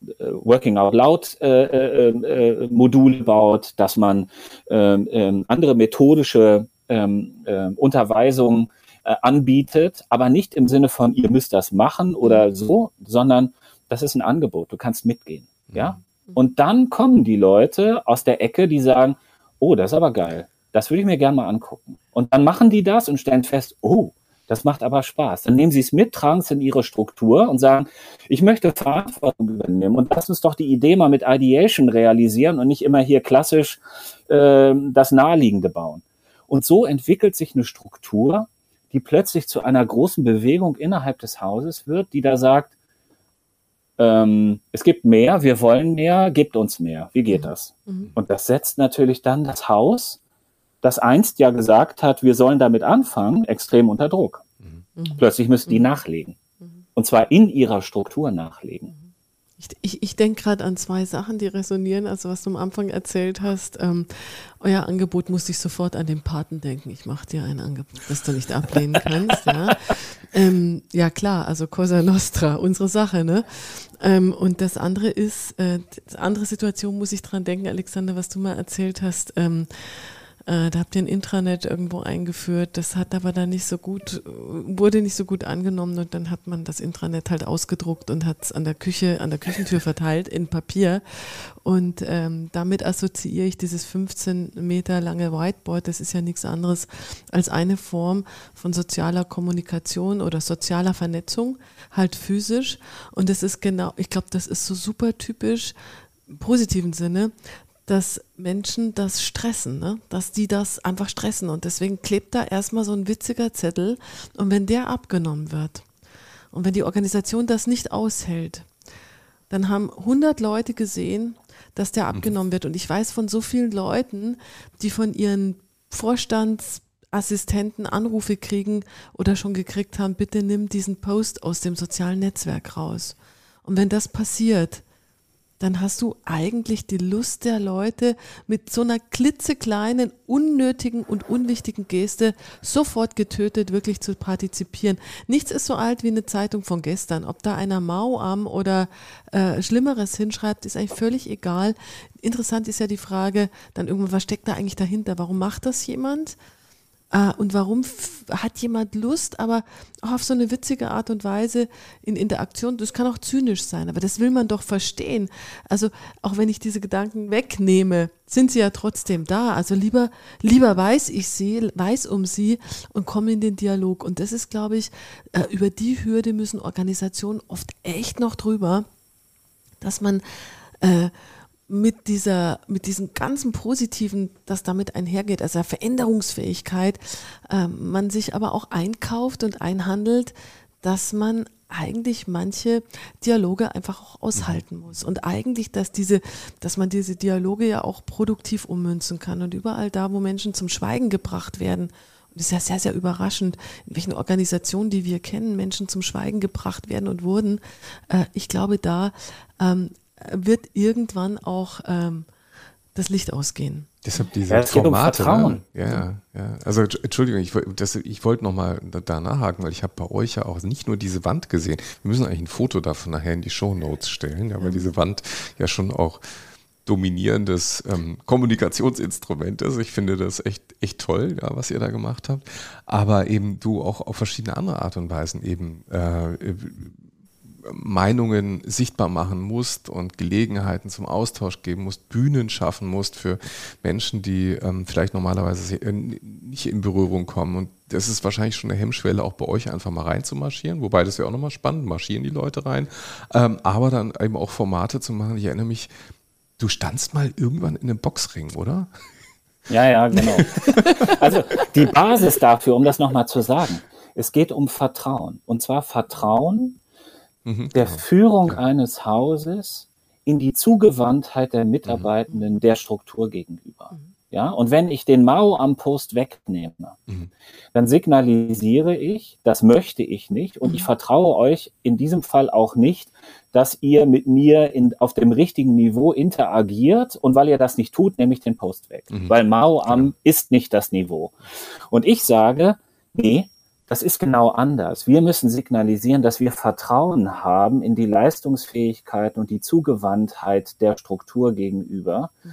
Working Out Loud äh, äh, äh, Module baut, dass man ähm, ähm, andere methodische ähm, äh, Unterweisungen äh, anbietet, aber nicht im Sinne von ihr müsst das machen oder so, sondern das ist ein Angebot. Du kannst mitgehen, ja. Mhm. Und dann kommen die Leute aus der Ecke, die sagen, oh, das ist aber geil. Das würde ich mir gerne mal angucken. Und dann machen die das und stellen fest, oh, das macht aber Spaß. Dann nehmen Sie es mit, tragen es in Ihre Struktur und sagen, ich möchte Verantwortung übernehmen und lass uns doch die Idee mal mit Ideation realisieren und nicht immer hier klassisch äh, das Naheliegende bauen. Und so entwickelt sich eine Struktur, die plötzlich zu einer großen Bewegung innerhalb des Hauses wird, die da sagt, ähm, es gibt mehr, wir wollen mehr, gebt uns mehr. Wie geht mhm. das? Mhm. Und das setzt natürlich dann das Haus das einst ja gesagt hat, wir sollen damit anfangen, extrem unter Druck. Mhm. Plötzlich müssen die mhm. nachlegen. Mhm. Und zwar in ihrer Struktur nachlegen.
Ich, ich, ich denke gerade an zwei Sachen, die resonieren. Also was du am Anfang erzählt hast, ähm, euer Angebot musste ich sofort an den Paten denken. Ich mache dir ein Angebot, das du nicht ablehnen kannst. ja. Ähm, ja klar, also Cosa Nostra, unsere Sache. Ne? Ähm, und das andere ist, äh, andere Situation muss ich dran denken, Alexander, was du mal erzählt hast. Ähm, äh, da habt ihr ein Intranet irgendwo eingeführt. Das hat aber dann nicht so gut, wurde nicht so gut angenommen und dann hat man das Intranet halt ausgedruckt und hat es an der Küche, an der Küchentür verteilt in Papier. Und ähm, damit assoziiere ich dieses 15 Meter lange Whiteboard. Das ist ja nichts anderes als eine Form von sozialer Kommunikation oder sozialer Vernetzung, halt physisch. Und das ist genau, ich glaube, das ist so super typisch positiven Sinne, dass Menschen das stressen, ne? dass die das einfach stressen. Und deswegen klebt da erstmal so ein witziger Zettel. Und wenn der abgenommen wird und wenn die Organisation das nicht aushält, dann haben 100 Leute gesehen, dass der mhm. abgenommen wird. Und ich weiß von so vielen Leuten, die von ihren Vorstandsassistenten Anrufe kriegen oder schon gekriegt haben, bitte nimm diesen Post aus dem sozialen Netzwerk raus. Und wenn das passiert, dann hast du eigentlich die Lust der Leute mit so einer klitzekleinen, unnötigen und unwichtigen Geste sofort getötet, wirklich zu partizipieren. Nichts ist so alt wie eine Zeitung von gestern. Ob da einer Mauam oder äh, Schlimmeres hinschreibt, ist eigentlich völlig egal. Interessant ist ja die Frage, dann irgendwann, was steckt da eigentlich dahinter? Warum macht das jemand? Äh, und warum hat jemand Lust, aber auch auf so eine witzige Art und Weise in Interaktion? Das kann auch zynisch sein, aber das will man doch verstehen. Also auch wenn ich diese Gedanken wegnehme, sind sie ja trotzdem da. Also lieber, lieber weiß ich sie, weiß um sie und komme in den Dialog. Und das ist, glaube ich, äh, über die Hürde müssen Organisationen oft echt noch drüber, dass man äh, mit dieser, mit diesem ganzen Positiven, das damit einhergeht, also Veränderungsfähigkeit, äh, man sich aber auch einkauft und einhandelt, dass man eigentlich manche Dialoge einfach auch aushalten mhm. muss. Und eigentlich, dass diese, dass man diese Dialoge ja auch produktiv ummünzen kann. Und überall da, wo Menschen zum Schweigen gebracht werden, und es ist ja sehr, sehr überraschend, in welchen Organisationen, die wir kennen, Menschen zum Schweigen gebracht werden und wurden. Äh, ich glaube, da ähm, wird irgendwann auch ähm, das Licht ausgehen.
Deshalb diese ja, Formate. Um ne? Ja, ja. Also Entschuldigung, ich, das, ich wollte nochmal da, da nachhaken, weil ich habe bei euch ja auch nicht nur diese Wand gesehen. Wir müssen eigentlich ein Foto davon nachher in die Show Notes stellen, ja, weil diese Wand ja schon auch dominierendes ähm, Kommunikationsinstrument ist. Ich finde das echt, echt toll, ja, was ihr da gemacht habt. Aber eben du auch auf verschiedene andere Art und Weisen eben äh, Meinungen sichtbar machen musst und Gelegenheiten zum Austausch geben musst, Bühnen schaffen musst für Menschen, die ähm, vielleicht normalerweise äh, nicht in Berührung kommen. Und das ist wahrscheinlich schon eine Hemmschwelle, auch bei euch einfach mal reinzumarschieren. Wobei das wäre auch nochmal spannend, marschieren die Leute rein. Ähm, aber dann eben auch Formate zu machen. Ich erinnere mich, du standst mal irgendwann in einem Boxring, oder?
Ja, ja, genau. also die Basis dafür, um das nochmal zu sagen, es geht um Vertrauen. Und zwar Vertrauen mhm, der genau. Führung ja. eines Hauses in die Zugewandtheit der Mitarbeitenden mhm. der Struktur gegenüber. Mhm. Ja, und wenn ich den Mao am Post wegnehme, mhm. dann signalisiere ich, das möchte ich nicht und ich mhm. vertraue euch in diesem Fall auch nicht, dass ihr mit mir in, auf dem richtigen Niveau interagiert und weil ihr das nicht tut, nehme ich den Post weg. Mhm. Weil Mao am ja. ist nicht das Niveau. Und ich sage, nee, das ist genau anders. Wir müssen signalisieren, dass wir Vertrauen haben in die Leistungsfähigkeit und die Zugewandtheit der Struktur gegenüber mhm.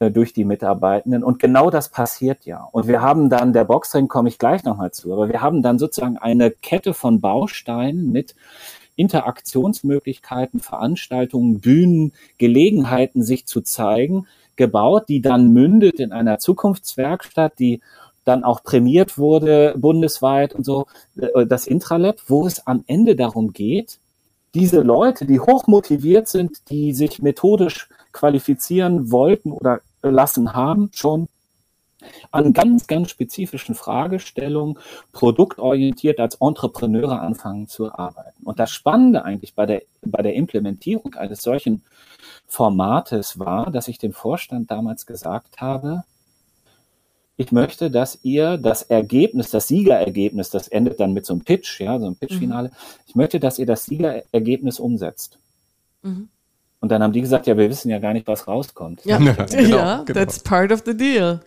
äh, durch die Mitarbeitenden. Und genau das passiert ja. Und wir haben dann, der Boxring komme ich gleich nochmal zu, aber wir haben dann sozusagen eine Kette von Bausteinen mit Interaktionsmöglichkeiten, Veranstaltungen, Bühnen, Gelegenheiten, sich zu zeigen, gebaut, die dann mündet in einer Zukunftswerkstatt, die dann auch prämiert wurde bundesweit und so, äh, das Intralab, wo es am Ende darum geht, diese Leute, die hochmotiviert sind, die sich methodisch qualifizieren wollten oder lassen haben, schon an ganz, ganz spezifischen Fragestellungen produktorientiert als Entrepreneure anfangen zu arbeiten. Und das Spannende eigentlich bei der, bei der Implementierung eines solchen Formates war, dass ich dem Vorstand damals gesagt habe, ich möchte, dass ihr das Ergebnis, das Siegerergebnis, das endet dann mit so einem Pitch, ja, so einem Pitchfinale. Mhm. Ich möchte, dass ihr das Siegerergebnis umsetzt. Mhm. Und dann haben die gesagt, ja, wir wissen ja gar nicht, was rauskommt.
Ja, ja, genau, ja genau. that's part of the deal.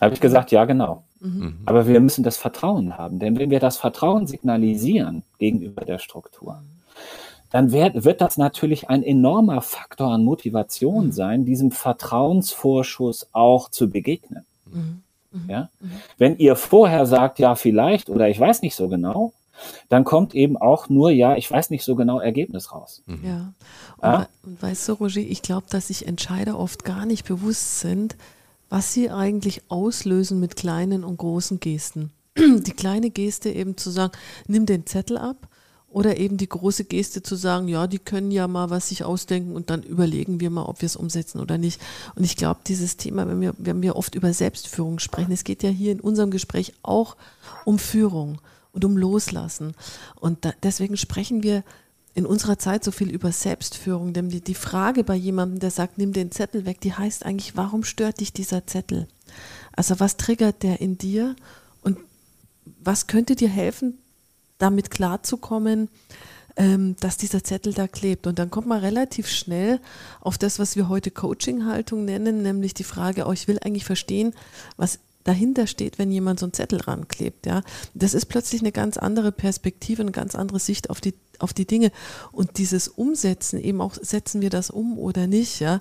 Da habe ich gesagt, ja, genau. Mhm. Aber wir müssen das Vertrauen haben. Denn wenn wir das Vertrauen signalisieren gegenüber der Struktur, dann wird, wird das natürlich ein enormer Faktor an Motivation sein, diesem Vertrauensvorschuss auch zu begegnen. Mhm. Mhm. Ja? Mhm. Wenn ihr vorher sagt, ja, vielleicht oder ich weiß nicht so genau, dann kommt eben auch nur, ja, ich weiß nicht so genau Ergebnis raus.
Mhm. Ja. Und, ja? weißt du, Roger, ich glaube, dass sich Entscheider oft gar nicht bewusst sind, was sie eigentlich auslösen mit kleinen und großen Gesten. Die kleine Geste eben zu sagen, nimm den Zettel ab oder eben die große Geste zu sagen, ja, die können ja mal was sich ausdenken und dann überlegen wir mal, ob wir es umsetzen oder nicht. Und ich glaube, dieses Thema, wenn wir, wenn wir oft über Selbstführung sprechen, es geht ja hier in unserem Gespräch auch um Führung und um Loslassen. Und da, deswegen sprechen wir in unserer Zeit so viel über Selbstführung, denn die, die Frage bei jemandem, der sagt, nimm den Zettel weg, die heißt eigentlich, warum stört dich dieser Zettel? Also was triggert der in dir und was könnte dir helfen, damit klarzukommen, ähm, dass dieser Zettel da klebt. Und dann kommt man relativ schnell auf das, was wir heute Coaching-Haltung nennen, nämlich die Frage, oh, ich will eigentlich verstehen, was dahinter steht, wenn jemand so einen Zettel ranklebt. Ja, das ist plötzlich eine ganz andere Perspektive, eine ganz andere Sicht auf die auf die Dinge und dieses Umsetzen eben auch setzen wir das um oder nicht. Ja,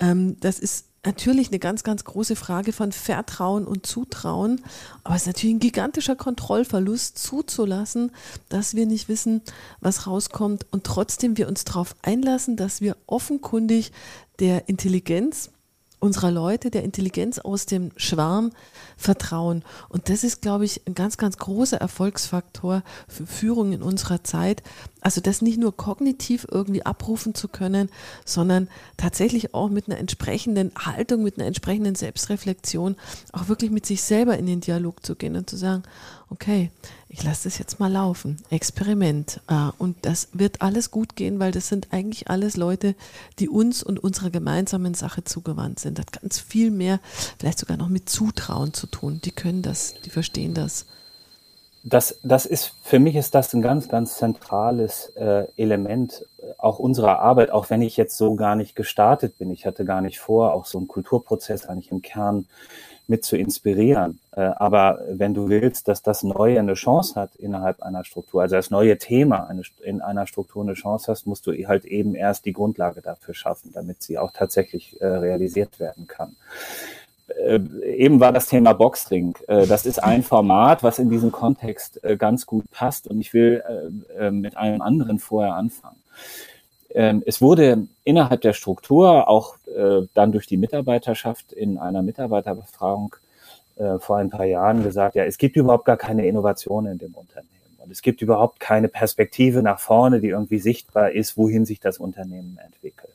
ähm, das ist natürlich eine ganz, ganz große Frage von Vertrauen und Zutrauen. Aber es ist natürlich ein gigantischer Kontrollverlust, zuzulassen, dass wir nicht wissen, was rauskommt und trotzdem wir uns darauf einlassen, dass wir offenkundig der Intelligenz unserer Leute, der Intelligenz aus dem Schwarm vertrauen. Und das ist, glaube ich, ein ganz, ganz großer Erfolgsfaktor für Führung in unserer Zeit. Also das nicht nur kognitiv irgendwie abrufen zu können, sondern tatsächlich auch mit einer entsprechenden Haltung, mit einer entsprechenden Selbstreflexion auch wirklich mit sich selber in den Dialog zu gehen und zu sagen, okay, ich lasse das jetzt mal laufen, Experiment. Äh, und das wird alles gut gehen, weil das sind eigentlich alles Leute, die uns und unserer gemeinsamen Sache zugewandt sind. Das hat ganz viel mehr, vielleicht sogar noch mit Zutrauen zu tun. Die können das, die verstehen das.
Das, das ist, für mich ist das ein ganz, ganz zentrales äh, Element äh, auch unserer Arbeit, auch wenn ich jetzt so gar nicht gestartet bin. Ich hatte gar nicht vor, auch so einen Kulturprozess eigentlich im Kern mit zu inspirieren. Äh, aber wenn du willst, dass das Neue eine Chance hat innerhalb einer Struktur, also das neue Thema eine, in einer Struktur eine Chance hast, musst du halt eben erst die Grundlage dafür schaffen, damit sie auch tatsächlich äh, realisiert werden kann. Äh, eben war das Thema Boxring. Äh, das ist ein Format, was in diesem Kontext äh, ganz gut passt und ich will mit einem anderen vorher anfangen. Ähm, es wurde innerhalb der Struktur, auch dann durch die Mitarbeiterschaft in einer Mitarbeiterbefragung vor ein paar Jahren gesagt, ja, es gibt überhaupt gar keine Innovation in dem Unternehmen. Und es gibt überhaupt keine Perspektive nach vorne, die irgendwie sichtbar ist, wohin sich das Unternehmen entwickelt.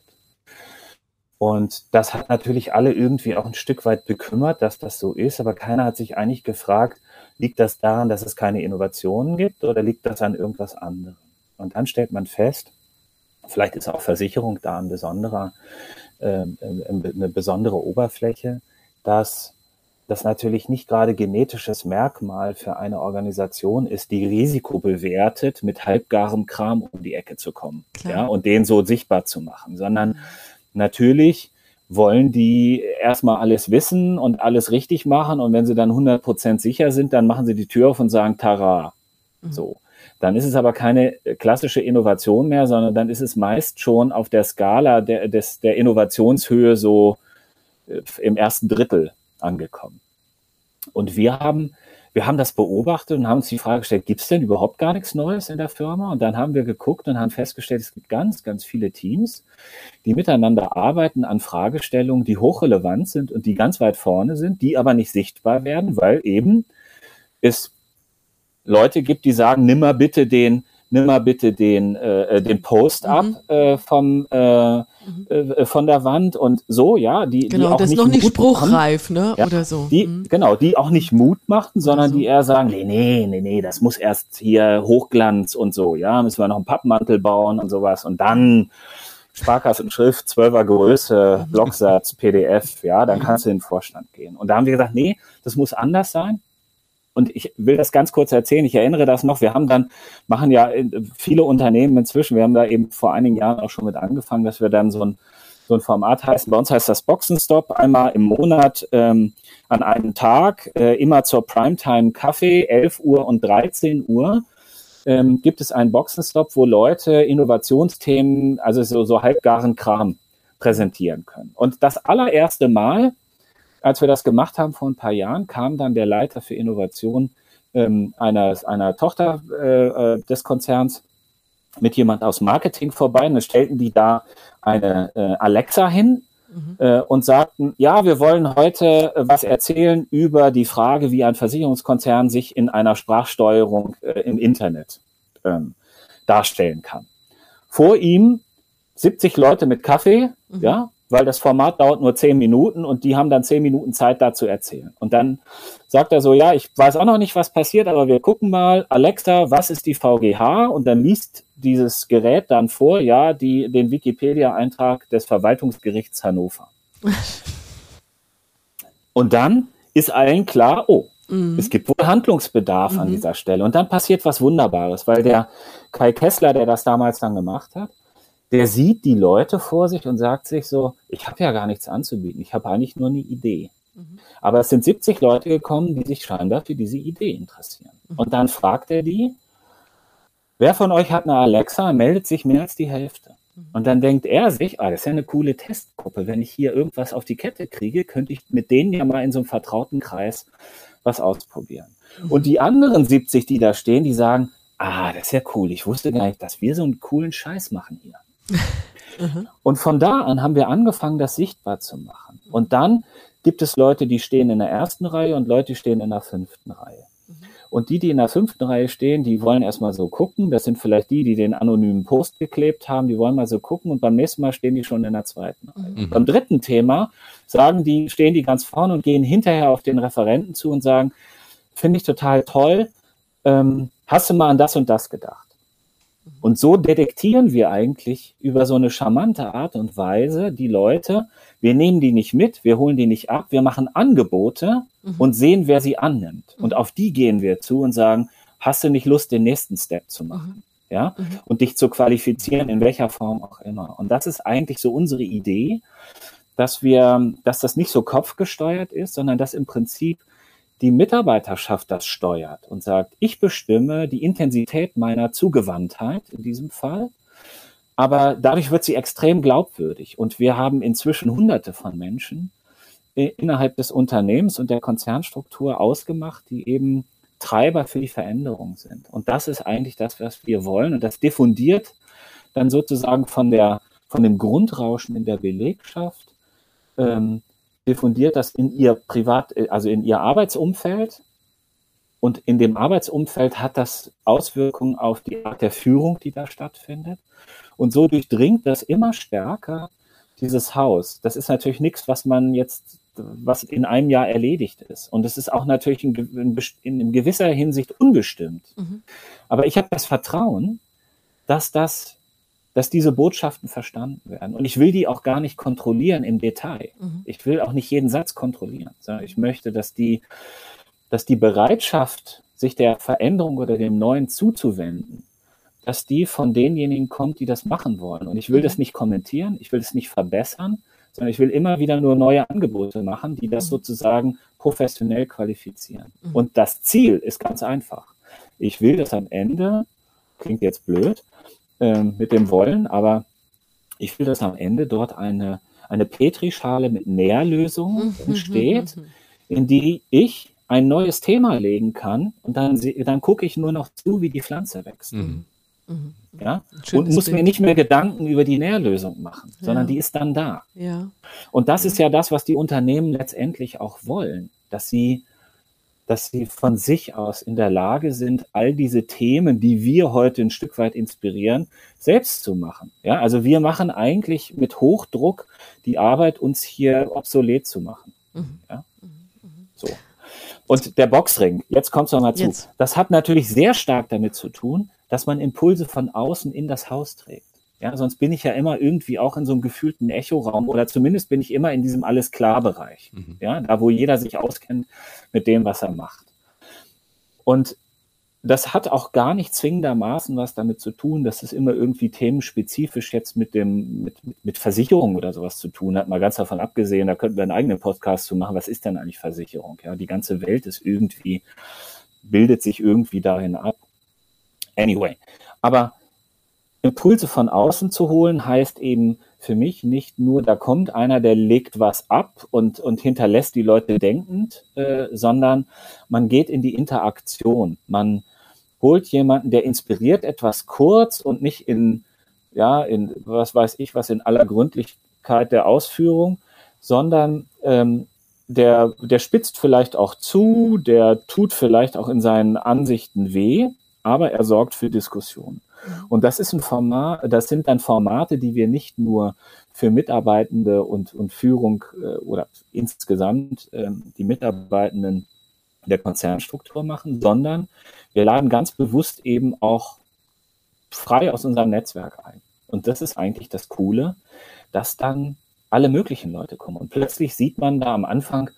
Und das hat natürlich alle irgendwie auch ein Stück weit bekümmert, dass das so ist, aber keiner hat sich eigentlich gefragt, liegt das daran, dass es keine Innovationen gibt oder liegt das an irgendwas anderem? Und dann stellt man fest, vielleicht ist auch Versicherung da ein besonderer, äh, eine besondere Oberfläche, dass das natürlich nicht gerade genetisches Merkmal für eine Organisation ist, die Risiko bewertet, mit halbgarem Kram um die Ecke zu kommen Klar. ja, und den so sichtbar zu machen, sondern mhm natürlich wollen die erstmal alles wissen und alles richtig machen und wenn sie dann 100% sicher sind, dann machen sie die Tür auf und sagen Tara. Mhm. So. Dann ist es aber keine klassische Innovation mehr, sondern dann ist es meist schon auf der Skala der, des, der Innovationshöhe so äh, im ersten Drittel angekommen. Und wir haben wir haben das beobachtet und haben uns die Frage gestellt, gibt es denn überhaupt gar nichts Neues in der Firma? Und dann haben wir geguckt und haben festgestellt, es gibt ganz, ganz viele Teams, die miteinander arbeiten an Fragestellungen, die hochrelevant sind und die ganz weit vorne sind, die aber nicht sichtbar werden, weil eben es Leute gibt, die sagen, nimm mal bitte den nimm mal bitte den, äh, äh den Post mhm. ab äh, vom, äh, mhm. äh, von der Wand und so, ja, die,
genau,
die auch
das
nicht
noch nicht spruchreif, ne,
ja,
oder so.
Die, mhm. Genau, die auch nicht Mut machten, sondern so. die eher sagen, nee, nee, nee, nee, das muss erst hier Hochglanz und so, ja, müssen wir noch einen Pappmantel bauen und sowas und dann Sparkassenschrift, zwölfer Größe, mhm. Blocksatz, PDF, ja, dann mhm. kannst du in den Vorstand gehen. Und da haben wir gesagt, nee, das muss anders sein. Und ich will das ganz kurz erzählen. Ich erinnere das noch. Wir haben dann, machen ja viele Unternehmen inzwischen. Wir haben da eben vor einigen Jahren auch schon mit angefangen, dass wir dann so ein, so ein Format heißen. Bei uns heißt das Boxenstopp. Einmal im Monat ähm, an einem Tag, äh, immer zur Primetime Kaffee, 11 Uhr und 13 Uhr. Ähm, gibt es einen Boxenstopp, wo Leute Innovationsthemen, also so, so halbgaren Kram präsentieren können. Und das allererste Mal, als wir das gemacht haben vor ein paar Jahren, kam dann der Leiter für Innovation ähm, einer, einer Tochter äh, äh, des Konzerns mit jemand aus Marketing vorbei und dann stellten die da eine äh, Alexa hin mhm. äh, und sagten, ja, wir wollen heute äh, was erzählen über die Frage, wie ein Versicherungskonzern sich in einer Sprachsteuerung äh, im Internet ähm, darstellen kann. Vor ihm 70 Leute mit Kaffee, mhm. ja, weil das Format dauert nur zehn Minuten und die haben dann zehn Minuten Zeit, da zu erzählen. Und dann sagt er so, ja, ich weiß auch noch nicht, was passiert, aber wir gucken mal, Alexa, was ist die VGH? Und dann liest dieses Gerät dann vor, ja, die, den Wikipedia-Eintrag des Verwaltungsgerichts Hannover. und dann ist allen klar, oh, mhm. es gibt wohl Handlungsbedarf mhm. an dieser Stelle. Und dann passiert was Wunderbares, weil der Kai Kessler, der das damals dann gemacht hat, der sieht die Leute vor sich und sagt sich so, ich habe ja gar nichts anzubieten, ich habe eigentlich nur eine Idee. Mhm. Aber es sind 70 Leute gekommen, die sich scheinbar für diese Idee interessieren. Mhm. Und dann fragt er die, wer von euch hat eine Alexa, meldet sich mehr als die Hälfte. Mhm. Und dann denkt er sich, ah, das ist ja eine coole Testgruppe. Wenn ich hier irgendwas auf die Kette kriege, könnte ich mit denen ja mal in so einem vertrauten Kreis was ausprobieren. Mhm. Und die anderen 70, die da stehen, die sagen, ah, das ist ja cool. Ich wusste gar nicht, dass wir so einen coolen Scheiß machen hier. Mhm. Und von da an haben wir angefangen, das sichtbar zu machen. Und dann gibt es Leute, die stehen in der ersten Reihe und Leute, die stehen in der fünften Reihe. Mhm. Und die, die in der fünften Reihe stehen, die wollen erstmal so gucken. Das sind vielleicht die, die den anonymen Post geklebt haben. Die wollen mal so gucken und beim nächsten Mal stehen die schon in der zweiten Reihe. Mhm. Beim dritten Thema sagen die, stehen die ganz vorne und gehen hinterher auf den Referenten zu und sagen, finde ich total toll. Ähm, hast du mal an das und das gedacht? Und so detektieren wir eigentlich über so eine charmante Art und Weise die Leute. Wir nehmen die nicht mit, wir holen die nicht ab, wir machen Angebote mhm. und sehen, wer sie annimmt. Mhm. Und auf die gehen wir zu und sagen, hast du nicht Lust, den nächsten Step zu machen? Mhm. Ja, mhm. und dich zu qualifizieren, in welcher Form auch immer. Und das ist eigentlich so unsere Idee, dass wir, dass das nicht so kopfgesteuert ist, sondern dass im Prinzip die Mitarbeiterschaft das steuert und sagt, ich bestimme die Intensität meiner Zugewandtheit in diesem Fall, aber dadurch wird sie extrem glaubwürdig. Und wir haben inzwischen Hunderte von Menschen innerhalb des Unternehmens und der Konzernstruktur ausgemacht, die eben Treiber für die Veränderung sind. Und das ist eigentlich das, was wir wollen. Und das diffundiert dann sozusagen von der, von dem Grundrauschen in der Belegschaft ähm, diffundiert das in ihr Privat, also in ihr Arbeitsumfeld. Und in dem Arbeitsumfeld hat das Auswirkungen auf die Art der Führung, die da stattfindet. Und so durchdringt das immer stärker dieses Haus. Das ist natürlich nichts, was man jetzt, was in einem Jahr erledigt ist. Und es ist auch natürlich in, in, in gewisser Hinsicht unbestimmt. Mhm. Aber ich habe das Vertrauen, dass das dass diese Botschaften verstanden werden. Und ich will die auch gar nicht kontrollieren im Detail. Mhm. Ich will auch nicht jeden Satz kontrollieren, sondern ich möchte, dass die, dass die Bereitschaft, sich der Veränderung oder dem Neuen zuzuwenden, dass die von denjenigen kommt, die das machen wollen. Und ich will mhm. das nicht kommentieren, ich will es nicht verbessern, sondern ich will immer wieder nur neue Angebote machen, die das mhm. sozusagen professionell qualifizieren. Mhm. Und das Ziel ist ganz einfach. Ich will, dass am Ende, klingt jetzt blöd, ähm, mit dem Wollen, aber ich will, dass am Ende dort eine, eine Petrischale mit Nährlösungen mhm, entsteht, mhm, mhm. in die ich ein neues Thema legen kann und dann, dann gucke ich nur noch zu, wie die Pflanze wächst. Mhm. Mhm. Ja? Und muss Bild. mir nicht mehr Gedanken über die Nährlösung machen, ja. sondern die ist dann da.
Ja.
Und das ist ja das, was die Unternehmen letztendlich auch wollen, dass sie dass sie von sich aus in der Lage sind, all diese Themen, die wir heute ein Stück weit inspirieren, selbst zu machen. Ja, also wir machen eigentlich mit Hochdruck die Arbeit, uns hier obsolet zu machen. Mhm. Ja? So. Und der Boxring, jetzt kommt's noch mal zu. Jetzt. Das hat natürlich sehr stark damit zu tun, dass man Impulse von außen in das Haus trägt. Ja, sonst bin ich ja immer irgendwie auch in so einem gefühlten Echoraum oder zumindest bin ich immer in diesem alles klar Bereich. Mhm. Ja, da wo jeder sich auskennt mit dem, was er macht. Und das hat auch gar nicht zwingendermaßen was damit zu tun, dass es immer irgendwie themenspezifisch jetzt mit dem, mit, mit Versicherung oder sowas zu tun hat. Mal ganz davon abgesehen, da könnten wir einen eigenen Podcast zu machen. Was ist denn eigentlich Versicherung? Ja, die ganze Welt ist irgendwie, bildet sich irgendwie dahin ab. Anyway. Aber Impulse von außen zu holen, heißt eben für mich nicht nur, da kommt einer, der legt was ab und, und hinterlässt die Leute denkend, äh, sondern man geht in die Interaktion. Man holt jemanden, der inspiriert etwas kurz und nicht in, ja, in, was weiß ich, was in aller Gründlichkeit der Ausführung, sondern ähm, der, der spitzt vielleicht auch zu, der tut vielleicht auch in seinen Ansichten weh, aber er sorgt für Diskussionen. Und das ist ein Format, das sind dann Formate, die wir nicht nur für Mitarbeitende und, und Führung äh, oder insgesamt äh, die Mitarbeitenden der Konzernstruktur machen, sondern wir laden ganz bewusst eben auch frei aus unserem Netzwerk ein. Und das ist eigentlich das Coole, dass dann alle möglichen Leute kommen. Und plötzlich sieht man da am Anfang,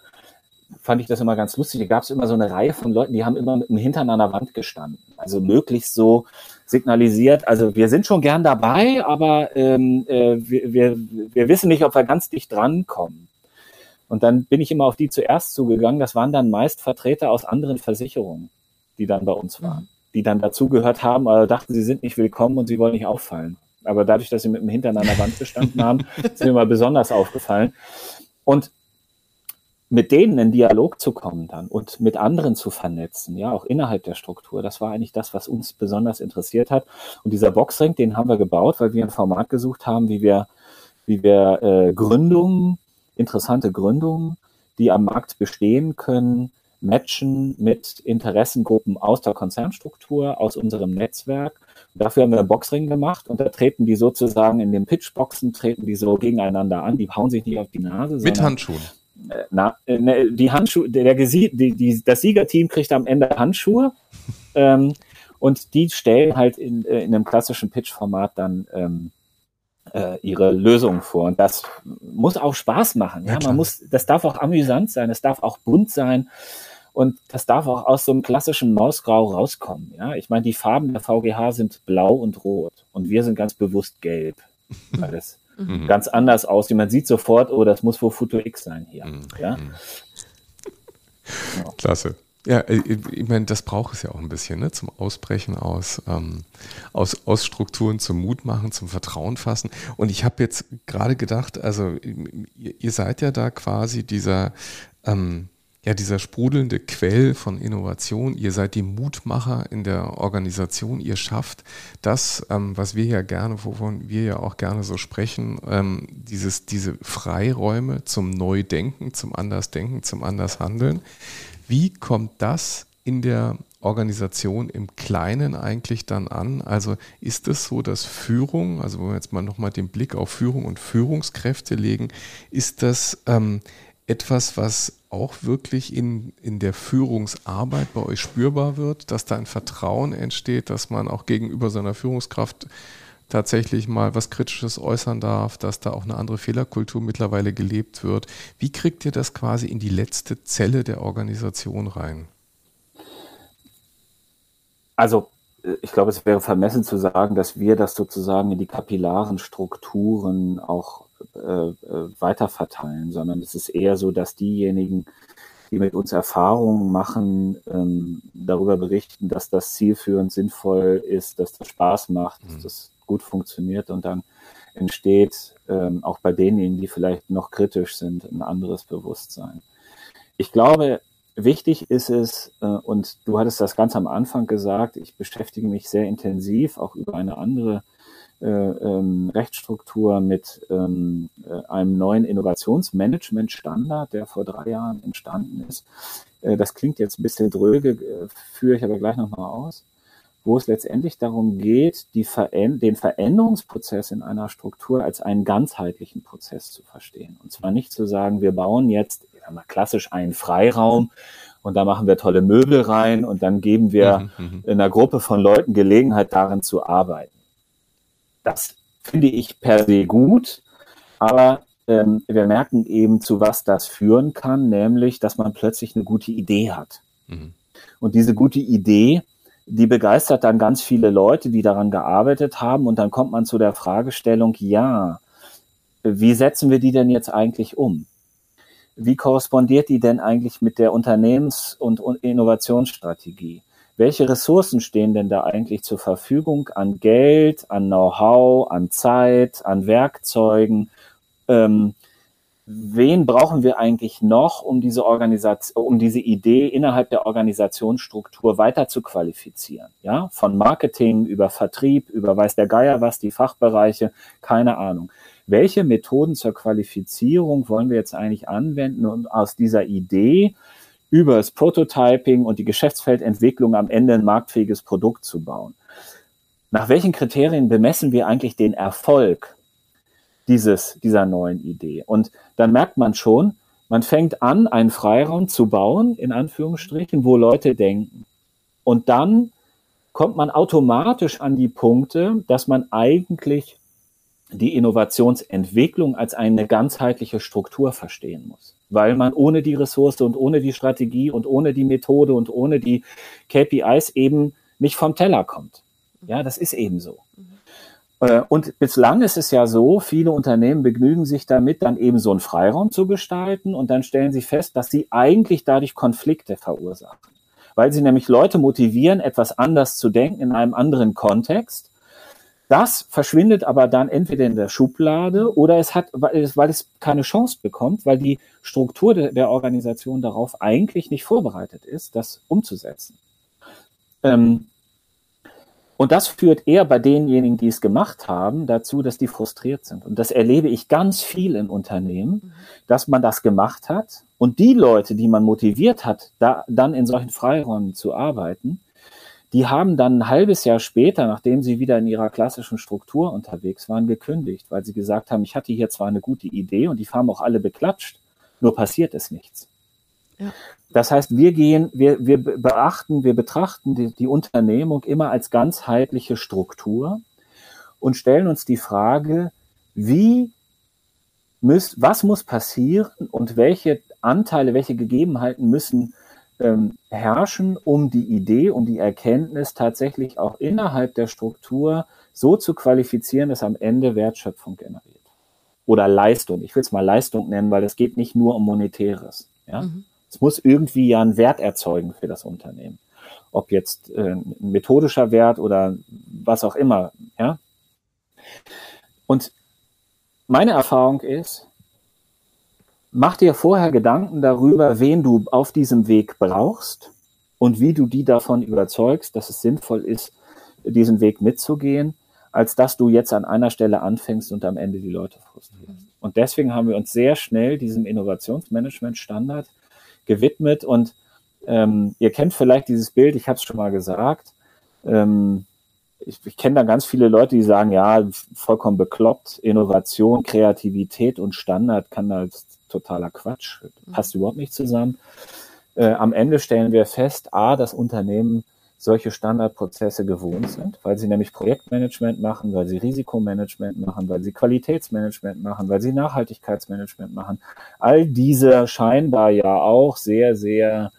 fand ich das immer ganz lustig, da gab es immer so eine Reihe von Leuten, die haben immer mit dem Hintern an der Wand gestanden. Also möglichst so signalisiert, also wir sind schon gern dabei, aber ähm, äh, wir, wir, wir wissen nicht, ob wir ganz dicht drankommen. Und dann bin ich immer auf die zuerst zugegangen. Das waren dann meist Vertreter aus anderen Versicherungen, die dann bei uns waren, die dann dazugehört haben, aber dachten, sie sind nicht willkommen und sie wollen nicht auffallen. Aber dadurch, dass sie mit dem Hintern an der Wand gestanden haben, sind mir mal besonders aufgefallen. Und mit denen in Dialog zu kommen dann und mit anderen zu vernetzen, ja, auch innerhalb der Struktur. Das war eigentlich das, was uns besonders interessiert hat. Und dieser Boxring, den haben wir gebaut, weil wir ein Format gesucht haben, wie wir, wie wir äh, Gründungen interessante Gründungen, die am Markt bestehen können, matchen mit Interessengruppen aus der Konzernstruktur, aus unserem Netzwerk. Dafür haben wir einen Boxring gemacht und da treten die sozusagen in den Pitchboxen, treten die so gegeneinander an, die hauen sich nicht auf die Nase.
Mit Handschuhen.
Na, äh, ne, die Handschuhe, der, die, die, das Siegerteam kriegt am Ende Handschuhe ähm, und die stellen halt in, äh, in einem klassischen Pitch-Format dann ähm, äh, ihre Lösungen vor. Und das muss auch Spaß machen. Ja, man muss, das darf auch amüsant sein, es darf auch bunt sein. Und das darf auch aus so einem klassischen Mausgrau rauskommen. Ja, ich meine, die Farben der VGH sind blau und rot und wir sind ganz bewusst gelb, weil es mhm. ganz anders aussieht. Man sieht sofort, oh, das muss wohl Futur X sein hier. Mhm. Ja. Mhm.
Klasse. Ja, äh, ich meine, das braucht es ja auch ein bisschen, ne? zum Ausbrechen aus, ähm, aus, aus Strukturen, zum Mut machen, zum Vertrauen fassen. Und ich habe jetzt gerade gedacht, also ihr, ihr, seid ja da quasi dieser, ähm, ja, dieser sprudelnde Quell von Innovation. Ihr seid die Mutmacher in der Organisation. Ihr schafft das, ähm, was wir ja gerne, wovon wir ja auch gerne so sprechen, ähm, dieses, diese Freiräume zum Neudenken, zum Andersdenken, zum Andershandeln. Wie kommt das in der Organisation im Kleinen eigentlich dann an? Also ist es so, dass Führung, also wenn wir jetzt mal nochmal den Blick auf Führung und Führungskräfte legen, ist das ähm, etwas, was auch wirklich in, in der Führungsarbeit bei euch spürbar wird, dass da ein Vertrauen entsteht, dass man auch gegenüber seiner Führungskraft tatsächlich mal was Kritisches äußern darf, dass da auch eine andere Fehlerkultur mittlerweile gelebt wird. Wie kriegt ihr das quasi in die letzte Zelle der Organisation rein?
Also äh, ich glaube, es wäre vermessen zu sagen, dass wir das sozusagen in die kapillaren Strukturen auch äh, äh weiter verteilen, sondern es ist eher so, dass diejenigen, die mit uns Erfahrungen machen, ähm, darüber berichten, dass das zielführend sinnvoll ist, dass das Spaß macht, mhm. dass das gut funktioniert und dann entsteht ähm, auch bei denjenigen, die vielleicht noch kritisch sind, ein anderes Bewusstsein. Ich glaube, wichtig ist es, äh, und du hattest das ganz am Anfang gesagt, ich beschäftige mich sehr intensiv auch über eine andere ähm, Rechtsstruktur mit ähm, äh, einem neuen Innovationsmanagement-Standard, der vor drei Jahren entstanden ist. Äh, das klingt jetzt ein bisschen dröge, äh, führe ich aber gleich nochmal aus wo es letztendlich darum geht, die Veränd den Veränderungsprozess in einer Struktur als einen ganzheitlichen Prozess zu verstehen. Und zwar nicht zu sagen, wir bauen jetzt mal, klassisch einen Freiraum und da machen wir tolle Möbel rein und dann geben wir mhm, mhm, einer Gruppe von Leuten Gelegenheit, darin zu arbeiten. Das finde ich per se gut, aber ähm, wir merken eben, zu was das führen kann, nämlich, dass man plötzlich eine gute Idee hat. Mhm. Und diese gute Idee, die begeistert dann ganz viele Leute, die daran gearbeitet haben. Und dann kommt man zu der Fragestellung, ja, wie setzen wir die denn jetzt eigentlich um? Wie korrespondiert die denn eigentlich mit der Unternehmens- und Innovationsstrategie? Welche Ressourcen stehen denn da eigentlich zur Verfügung an Geld, an Know-how, an Zeit, an Werkzeugen? Ähm, wen brauchen wir eigentlich noch, um diese Organisation, um diese Idee innerhalb der Organisationsstruktur weiter zu qualifizieren? Ja, von Marketing über Vertrieb, über weiß der Geier was, die Fachbereiche, keine Ahnung. Welche Methoden zur Qualifizierung wollen wir jetzt eigentlich anwenden und aus dieser Idee über das Prototyping und die Geschäftsfeldentwicklung am Ende ein marktfähiges Produkt zu bauen? Nach welchen Kriterien bemessen wir eigentlich den Erfolg dieses, dieser neuen Idee. Und dann merkt man schon, man fängt an, einen Freiraum zu bauen, in Anführungsstrichen, wo Leute denken. Und dann kommt man automatisch an die Punkte, dass man eigentlich die Innovationsentwicklung als eine ganzheitliche Struktur verstehen muss. Weil man ohne die Ressource und ohne die Strategie und ohne die Methode und ohne die KPIs eben nicht vom Teller kommt. Ja, das ist eben so. Äh, und bislang ist es ja so, viele Unternehmen begnügen sich damit, dann eben so einen Freiraum zu gestalten und dann stellen sie fest, dass sie eigentlich dadurch Konflikte verursachen. Weil sie nämlich Leute motivieren, etwas anders zu denken in einem anderen Kontext. Das verschwindet aber dann entweder in der Schublade oder es hat, weil es, weil es keine Chance bekommt, weil die Struktur de, der Organisation darauf eigentlich nicht vorbereitet ist, das umzusetzen. Ähm, und das führt eher bei denjenigen, die es gemacht haben, dazu, dass die frustriert sind. Und das erlebe ich ganz viel in Unternehmen, mhm. dass man das gemacht hat und die Leute, die man motiviert hat, da, dann in solchen Freiräumen zu arbeiten, die haben dann ein halbes Jahr später, nachdem sie wieder in ihrer klassischen Struktur unterwegs waren, gekündigt, weil sie gesagt haben, ich hatte hier zwar eine gute Idee und die haben auch alle beklatscht, nur passiert es nichts. Ja. Das heißt, wir gehen, wir, wir beachten, wir betrachten die, die Unternehmung immer als ganzheitliche Struktur und stellen uns die Frage, wie müsst, was muss passieren und welche Anteile, welche Gegebenheiten müssen ähm, herrschen, um die Idee, um die Erkenntnis tatsächlich auch innerhalb der Struktur so zu qualifizieren, dass am Ende Wertschöpfung generiert. Oder Leistung. Ich will es mal Leistung nennen, weil es geht nicht nur um Monetäres. Ja? Mhm. Es muss irgendwie ja einen Wert erzeugen für das Unternehmen. Ob jetzt äh, ein methodischer Wert oder was auch immer, ja. Und meine Erfahrung ist, mach dir vorher Gedanken darüber, wen du auf diesem Weg brauchst und wie du die davon überzeugst, dass es sinnvoll ist, diesen Weg mitzugehen, als dass du jetzt an einer Stelle anfängst und am Ende die Leute frustrierst. Und deswegen haben wir uns sehr schnell diesem Innovationsmanagement-Standard gewidmet. Und ähm, ihr kennt vielleicht dieses Bild, ich habe es schon mal gesagt. Ähm, ich, ich kenne da ganz viele Leute, die sagen, ja, vollkommen bekloppt, Innovation, Kreativität und Standard kann da totaler Quatsch, passt überhaupt nicht zusammen. Äh, am Ende stellen wir fest, a, das Unternehmen solche Standardprozesse gewohnt sind, weil sie nämlich Projektmanagement machen, weil sie Risikomanagement machen, weil sie Qualitätsmanagement machen, weil sie Nachhaltigkeitsmanagement machen. All diese scheinbar ja auch sehr, sehr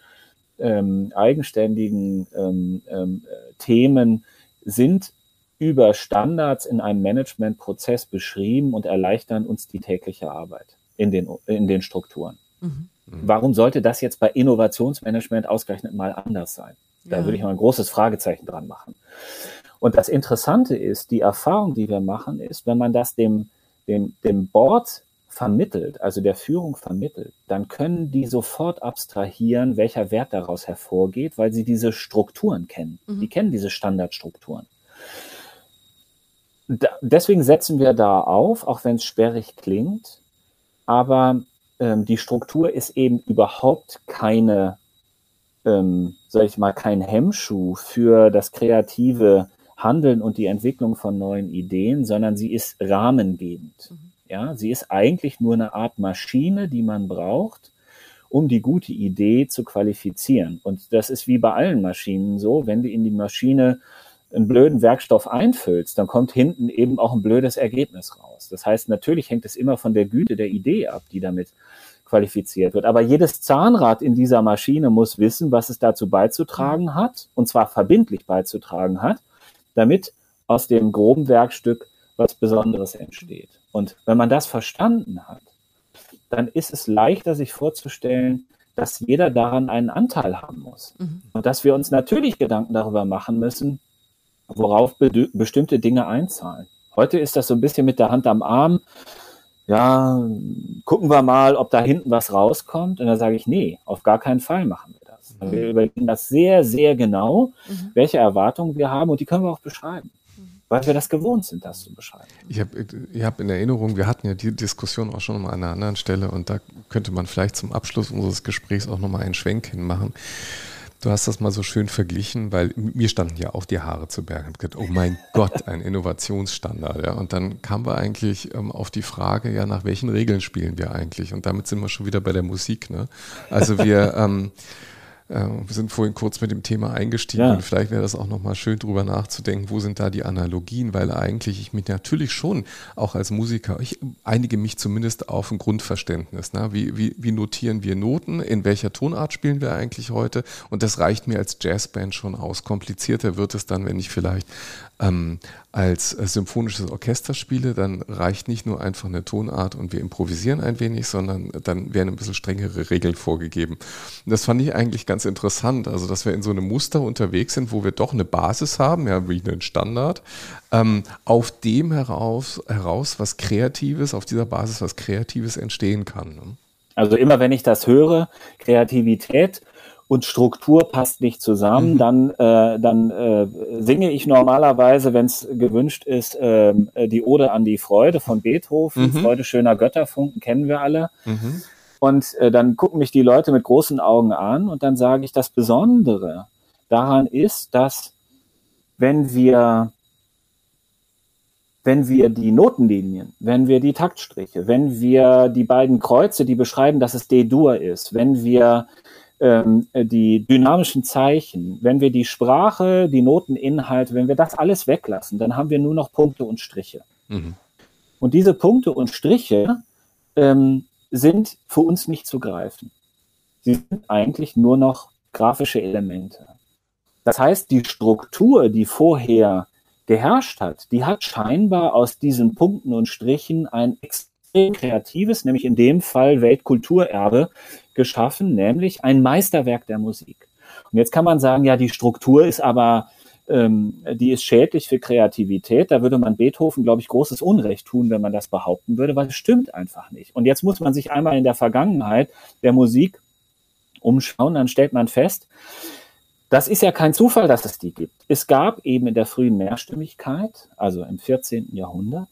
ähm, eigenständigen ähm, ähm, Themen sind über Standards in einem Managementprozess beschrieben und erleichtern uns die tägliche Arbeit in den, in den Strukturen. Mhm. Warum sollte das jetzt bei Innovationsmanagement ausgerechnet mal anders sein? Da ja. würde ich mal ein großes Fragezeichen dran machen. Und das Interessante ist, die Erfahrung, die wir machen, ist, wenn man das dem, dem, dem Board vermittelt, also der Führung vermittelt, dann können die sofort abstrahieren, welcher Wert daraus hervorgeht, weil sie diese Strukturen kennen. Mhm. Die kennen diese Standardstrukturen. Da, deswegen setzen wir da auf, auch wenn es sperrig klingt, aber ähm, die Struktur ist eben überhaupt keine ähm, sage ich mal, kein Hemmschuh für das kreative Handeln und die Entwicklung von neuen Ideen, sondern sie ist rahmengebend. Mhm. Ja, sie ist eigentlich nur eine Art Maschine, die man braucht, um die gute Idee zu qualifizieren. Und das ist wie bei allen Maschinen so, wenn du in die Maschine einen blöden Werkstoff einfüllst, dann kommt hinten eben auch ein blödes Ergebnis raus. Das heißt, natürlich hängt es immer von der Güte der Idee ab, die damit qualifiziert wird. Aber jedes Zahnrad in dieser Maschine muss wissen, was es dazu beizutragen hat, und zwar verbindlich beizutragen hat, damit aus dem groben Werkstück was Besonderes entsteht. Und wenn man das verstanden hat, dann ist es leichter, sich vorzustellen, dass jeder daran einen Anteil haben muss. Mhm. Und dass wir uns natürlich Gedanken darüber machen müssen, worauf be bestimmte Dinge einzahlen. Heute ist das so ein bisschen mit der Hand am Arm. Ja, gucken wir mal, ob da hinten was rauskommt. Und dann sage ich, nee, auf gar keinen Fall machen wir das. Mhm. Wir überlegen das sehr, sehr genau, mhm. welche Erwartungen wir haben und die können wir auch beschreiben weil wir das gewohnt sind, das zu beschreiben.
Ich habe ich hab in Erinnerung, wir hatten ja die Diskussion auch schon mal an einer anderen Stelle und da könnte man vielleicht zum Abschluss unseres Gesprächs auch nochmal einen Schwenk hinmachen. Du hast das mal so schön verglichen, weil mir standen ja auch die Haare zu Bergen. Ich gedacht, oh mein Gott, ein Innovationsstandard. Ja. Und dann kamen wir eigentlich ähm, auf die Frage, ja, nach welchen Regeln spielen wir eigentlich? Und damit sind wir schon wieder bei der Musik. Ne? Also wir, ähm, äh, wir sind vorhin kurz mit dem Thema eingestiegen ja. und vielleicht wäre das auch nochmal schön drüber nachzudenken, wo sind da die Analogien, weil eigentlich ich mich natürlich schon auch als Musiker, ich einige mich zumindest auf ein Grundverständnis. Ne? Wie, wie, wie notieren wir Noten, in welcher Tonart spielen wir eigentlich heute und das reicht mir als Jazzband schon aus. Komplizierter wird es dann, wenn ich vielleicht ähm, als äh, symphonisches Orchester spiele, dann reicht nicht nur einfach eine Tonart und wir improvisieren ein wenig, sondern dann werden ein bisschen strengere Regeln vorgegeben. Und das fand ich eigentlich ganz interessant, also dass wir in so einem Muster unterwegs sind, wo wir doch eine Basis haben, ja, wie einen Standard, ähm, auf dem heraus, heraus was Kreatives, auf dieser Basis was Kreatives entstehen kann. Ne?
Also immer wenn ich das höre, Kreativität, und Struktur passt nicht zusammen, mhm. dann, äh, dann äh, singe ich normalerweise, wenn es gewünscht ist, äh, die Ode an die Freude von Beethoven. Mhm. Freude schöner Götterfunken kennen wir alle. Mhm. Und äh, dann gucken mich die Leute mit großen Augen an und dann sage ich, das Besondere daran ist, dass wenn wir wenn wir die Notenlinien, wenn wir die Taktstriche, wenn wir die beiden Kreuze, die beschreiben, dass es D-Dur ist, wenn wir ähm, die dynamischen Zeichen, wenn wir die Sprache, die Noteninhalte, wenn wir das alles weglassen, dann haben wir nur noch Punkte und Striche. Mhm. Und diese Punkte und Striche ähm, sind für uns nicht zu greifen. Sie sind eigentlich nur noch grafische Elemente. Das heißt, die Struktur, die vorher geherrscht hat, die hat scheinbar aus diesen Punkten und Strichen ein extrem kreatives, nämlich in dem Fall Weltkulturerbe geschaffen, nämlich ein Meisterwerk der Musik. Und jetzt kann man sagen, ja, die Struktur ist aber, ähm, die ist schädlich für Kreativität. Da würde man Beethoven, glaube ich, großes Unrecht tun, wenn man das behaupten würde, weil es stimmt einfach nicht. Und jetzt muss man sich einmal in der Vergangenheit der Musik umschauen, dann stellt man fest, das ist ja kein Zufall, dass es die gibt. Es gab eben in der frühen Mehrstimmigkeit, also im 14. Jahrhundert,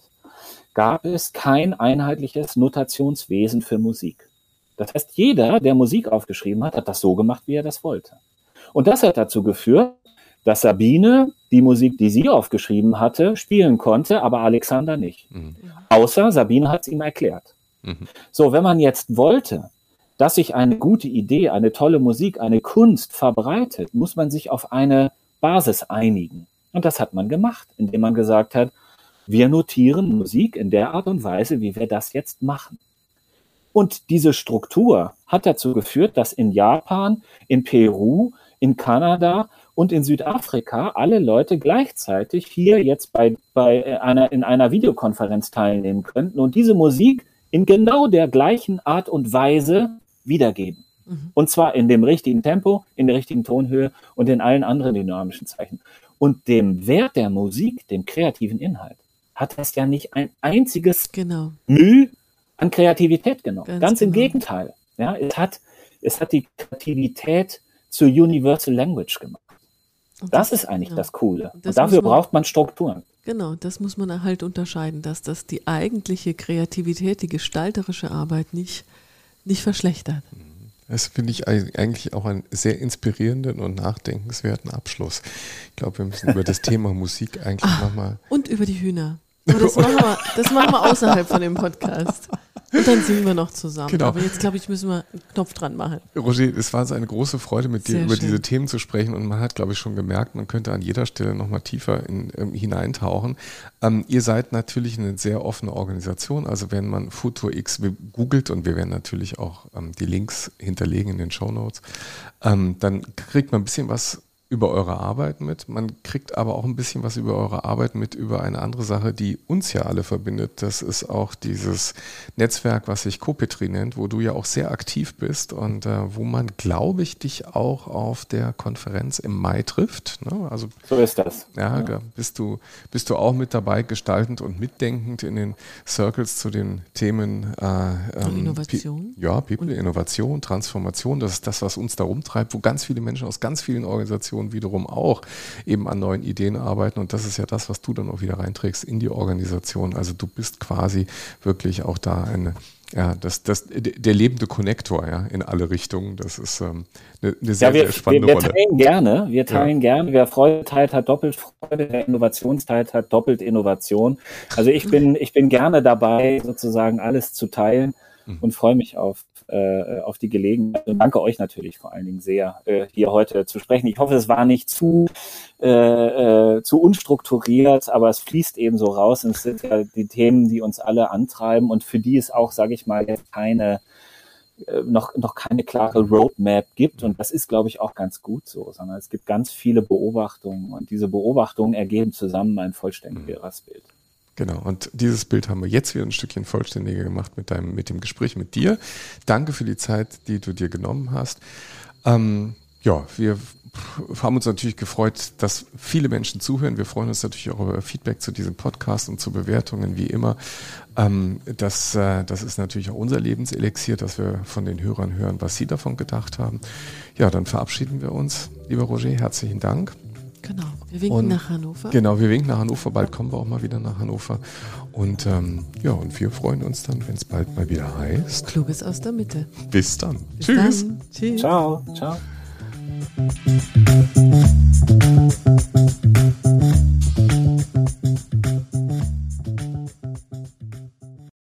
gab es kein einheitliches Notationswesen für Musik. Das heißt, jeder, der Musik aufgeschrieben hat, hat das so gemacht, wie er das wollte. Und das hat dazu geführt, dass Sabine die Musik, die sie aufgeschrieben hatte, spielen konnte, aber Alexander nicht. Mhm. Außer Sabine hat es ihm erklärt. Mhm. So, wenn man jetzt wollte, dass sich eine gute Idee, eine tolle Musik, eine Kunst verbreitet, muss man sich auf eine Basis einigen. Und das hat man gemacht, indem man gesagt hat, wir notieren Musik in der Art und Weise, wie wir das jetzt machen. Und diese Struktur hat dazu geführt, dass in Japan, in Peru, in Kanada und in Südafrika alle Leute gleichzeitig hier jetzt bei, bei einer, in einer Videokonferenz teilnehmen könnten und diese Musik in genau der gleichen Art und Weise wiedergeben. Mhm. Und zwar in dem richtigen Tempo, in der richtigen Tonhöhe und in allen anderen dynamischen Zeichen. Und dem Wert der Musik, dem kreativen Inhalt, hat das ja nicht ein einziges genau. Mühe an Kreativität genommen. Ganz, Ganz im genau. Gegenteil. Ja, es hat, es hat die Kreativität zur Universal Language gemacht. Das, das, ist eigentlich ja. das Coole. Das und dafür man, braucht man Strukturen.
Genau, das muss man halt unterscheiden, dass das die eigentliche Kreativität, die gestalterische Arbeit nicht, nicht verschlechtert.
Das finde ich eigentlich auch einen sehr inspirierenden und nachdenkenswerten Abschluss. Ich glaube, wir müssen über das Thema Musik eigentlich ah, nochmal.
Und über die Hühner. Aber das machen wir, das machen wir außerhalb von dem Podcast. Und dann singen wir noch zusammen. Genau. Aber jetzt, glaube ich, müssen wir einen Knopf dran machen.
Roger, es war so eine große Freude, mit dir Sehr über schön. diese Themen zu sprechen. Und man hat, glaube ich, schon gemerkt, man könnte an jeder Stelle nochmal tiefer in, ähm, hineintauchen. Ähm, ihr seid natürlich eine sehr offene Organisation. Also wenn man Futur X googelt, und wir werden natürlich auch ähm, die Links hinterlegen in den Show Notes, ähm, dann kriegt man ein bisschen was über eure Arbeit mit. Man kriegt aber auch ein bisschen was über eure Arbeit mit, über eine andere Sache, die uns ja alle verbindet. Das ist auch dieses Netzwerk, was sich Copetri nennt, wo du ja auch sehr aktiv bist und äh, wo man, glaube ich, dich auch auf der Konferenz im Mai trifft. Ne?
Also, so ist das.
Ja, ja, Bist, du, bist du auch mit dabei, gestaltend und mitdenkend in den Circles zu den Themen
äh, ähm, Innovation?
Pe ja, People, Innovation, Transformation. Das ist das, was uns da rumtreibt, wo ganz viele Menschen aus ganz vielen Organisationen Organisation wiederum auch eben an neuen Ideen arbeiten. Und das ist ja das, was du dann auch wieder reinträgst in die Organisation. Also du bist quasi wirklich auch da eine, ja, das, das, der lebende Konnektor, ja, in alle Richtungen. Das ist ähm, eine, eine sehr, ja, wir, sehr spannende
wir,
wir
Rolle. Teilen gerne, wir teilen ja. gerne. Wer Freude teilt, hat doppelt Freude. Wer Innovations teilt, hat doppelt Innovation. Also ich bin, ich bin gerne dabei, sozusagen alles zu teilen mhm. und freue mich auf, äh, auf die Gelegenheit. Und danke euch natürlich vor allen Dingen sehr, äh, hier heute zu sprechen. Ich hoffe, es war nicht zu, äh, äh, zu unstrukturiert, aber es fließt eben so raus. Und es sind ja die Themen, die uns alle antreiben und für die es auch, sage ich mal, jetzt keine äh, noch, noch keine klare Roadmap gibt. Und das ist, glaube ich, auch ganz gut so, sondern es gibt ganz viele Beobachtungen und diese Beobachtungen ergeben zusammen ein vollständigeres Bild.
Genau, und dieses Bild haben wir jetzt wieder ein Stückchen vollständiger gemacht mit deinem, mit dem Gespräch mit dir. Danke für die Zeit, die du dir genommen hast. Ähm, ja, wir haben uns natürlich gefreut, dass viele Menschen zuhören. Wir freuen uns natürlich auch über Feedback zu diesem Podcast und zu Bewertungen, wie immer. Ähm, das, äh, das ist natürlich auch unser Lebenselixier, dass wir von den Hörern hören, was sie davon gedacht haben. Ja, dann verabschieden wir uns. Lieber Roger, herzlichen Dank.
Genau, wir winken und, nach Hannover.
Genau, wir winken nach Hannover. Bald kommen wir auch mal wieder nach Hannover. Und ähm, ja, und wir freuen uns dann, wenn es bald mal wieder heißt.
Kluges aus der Mitte.
Bis dann. Bis Tschüss.
Dann. Tschüss. Ciao. Ciao.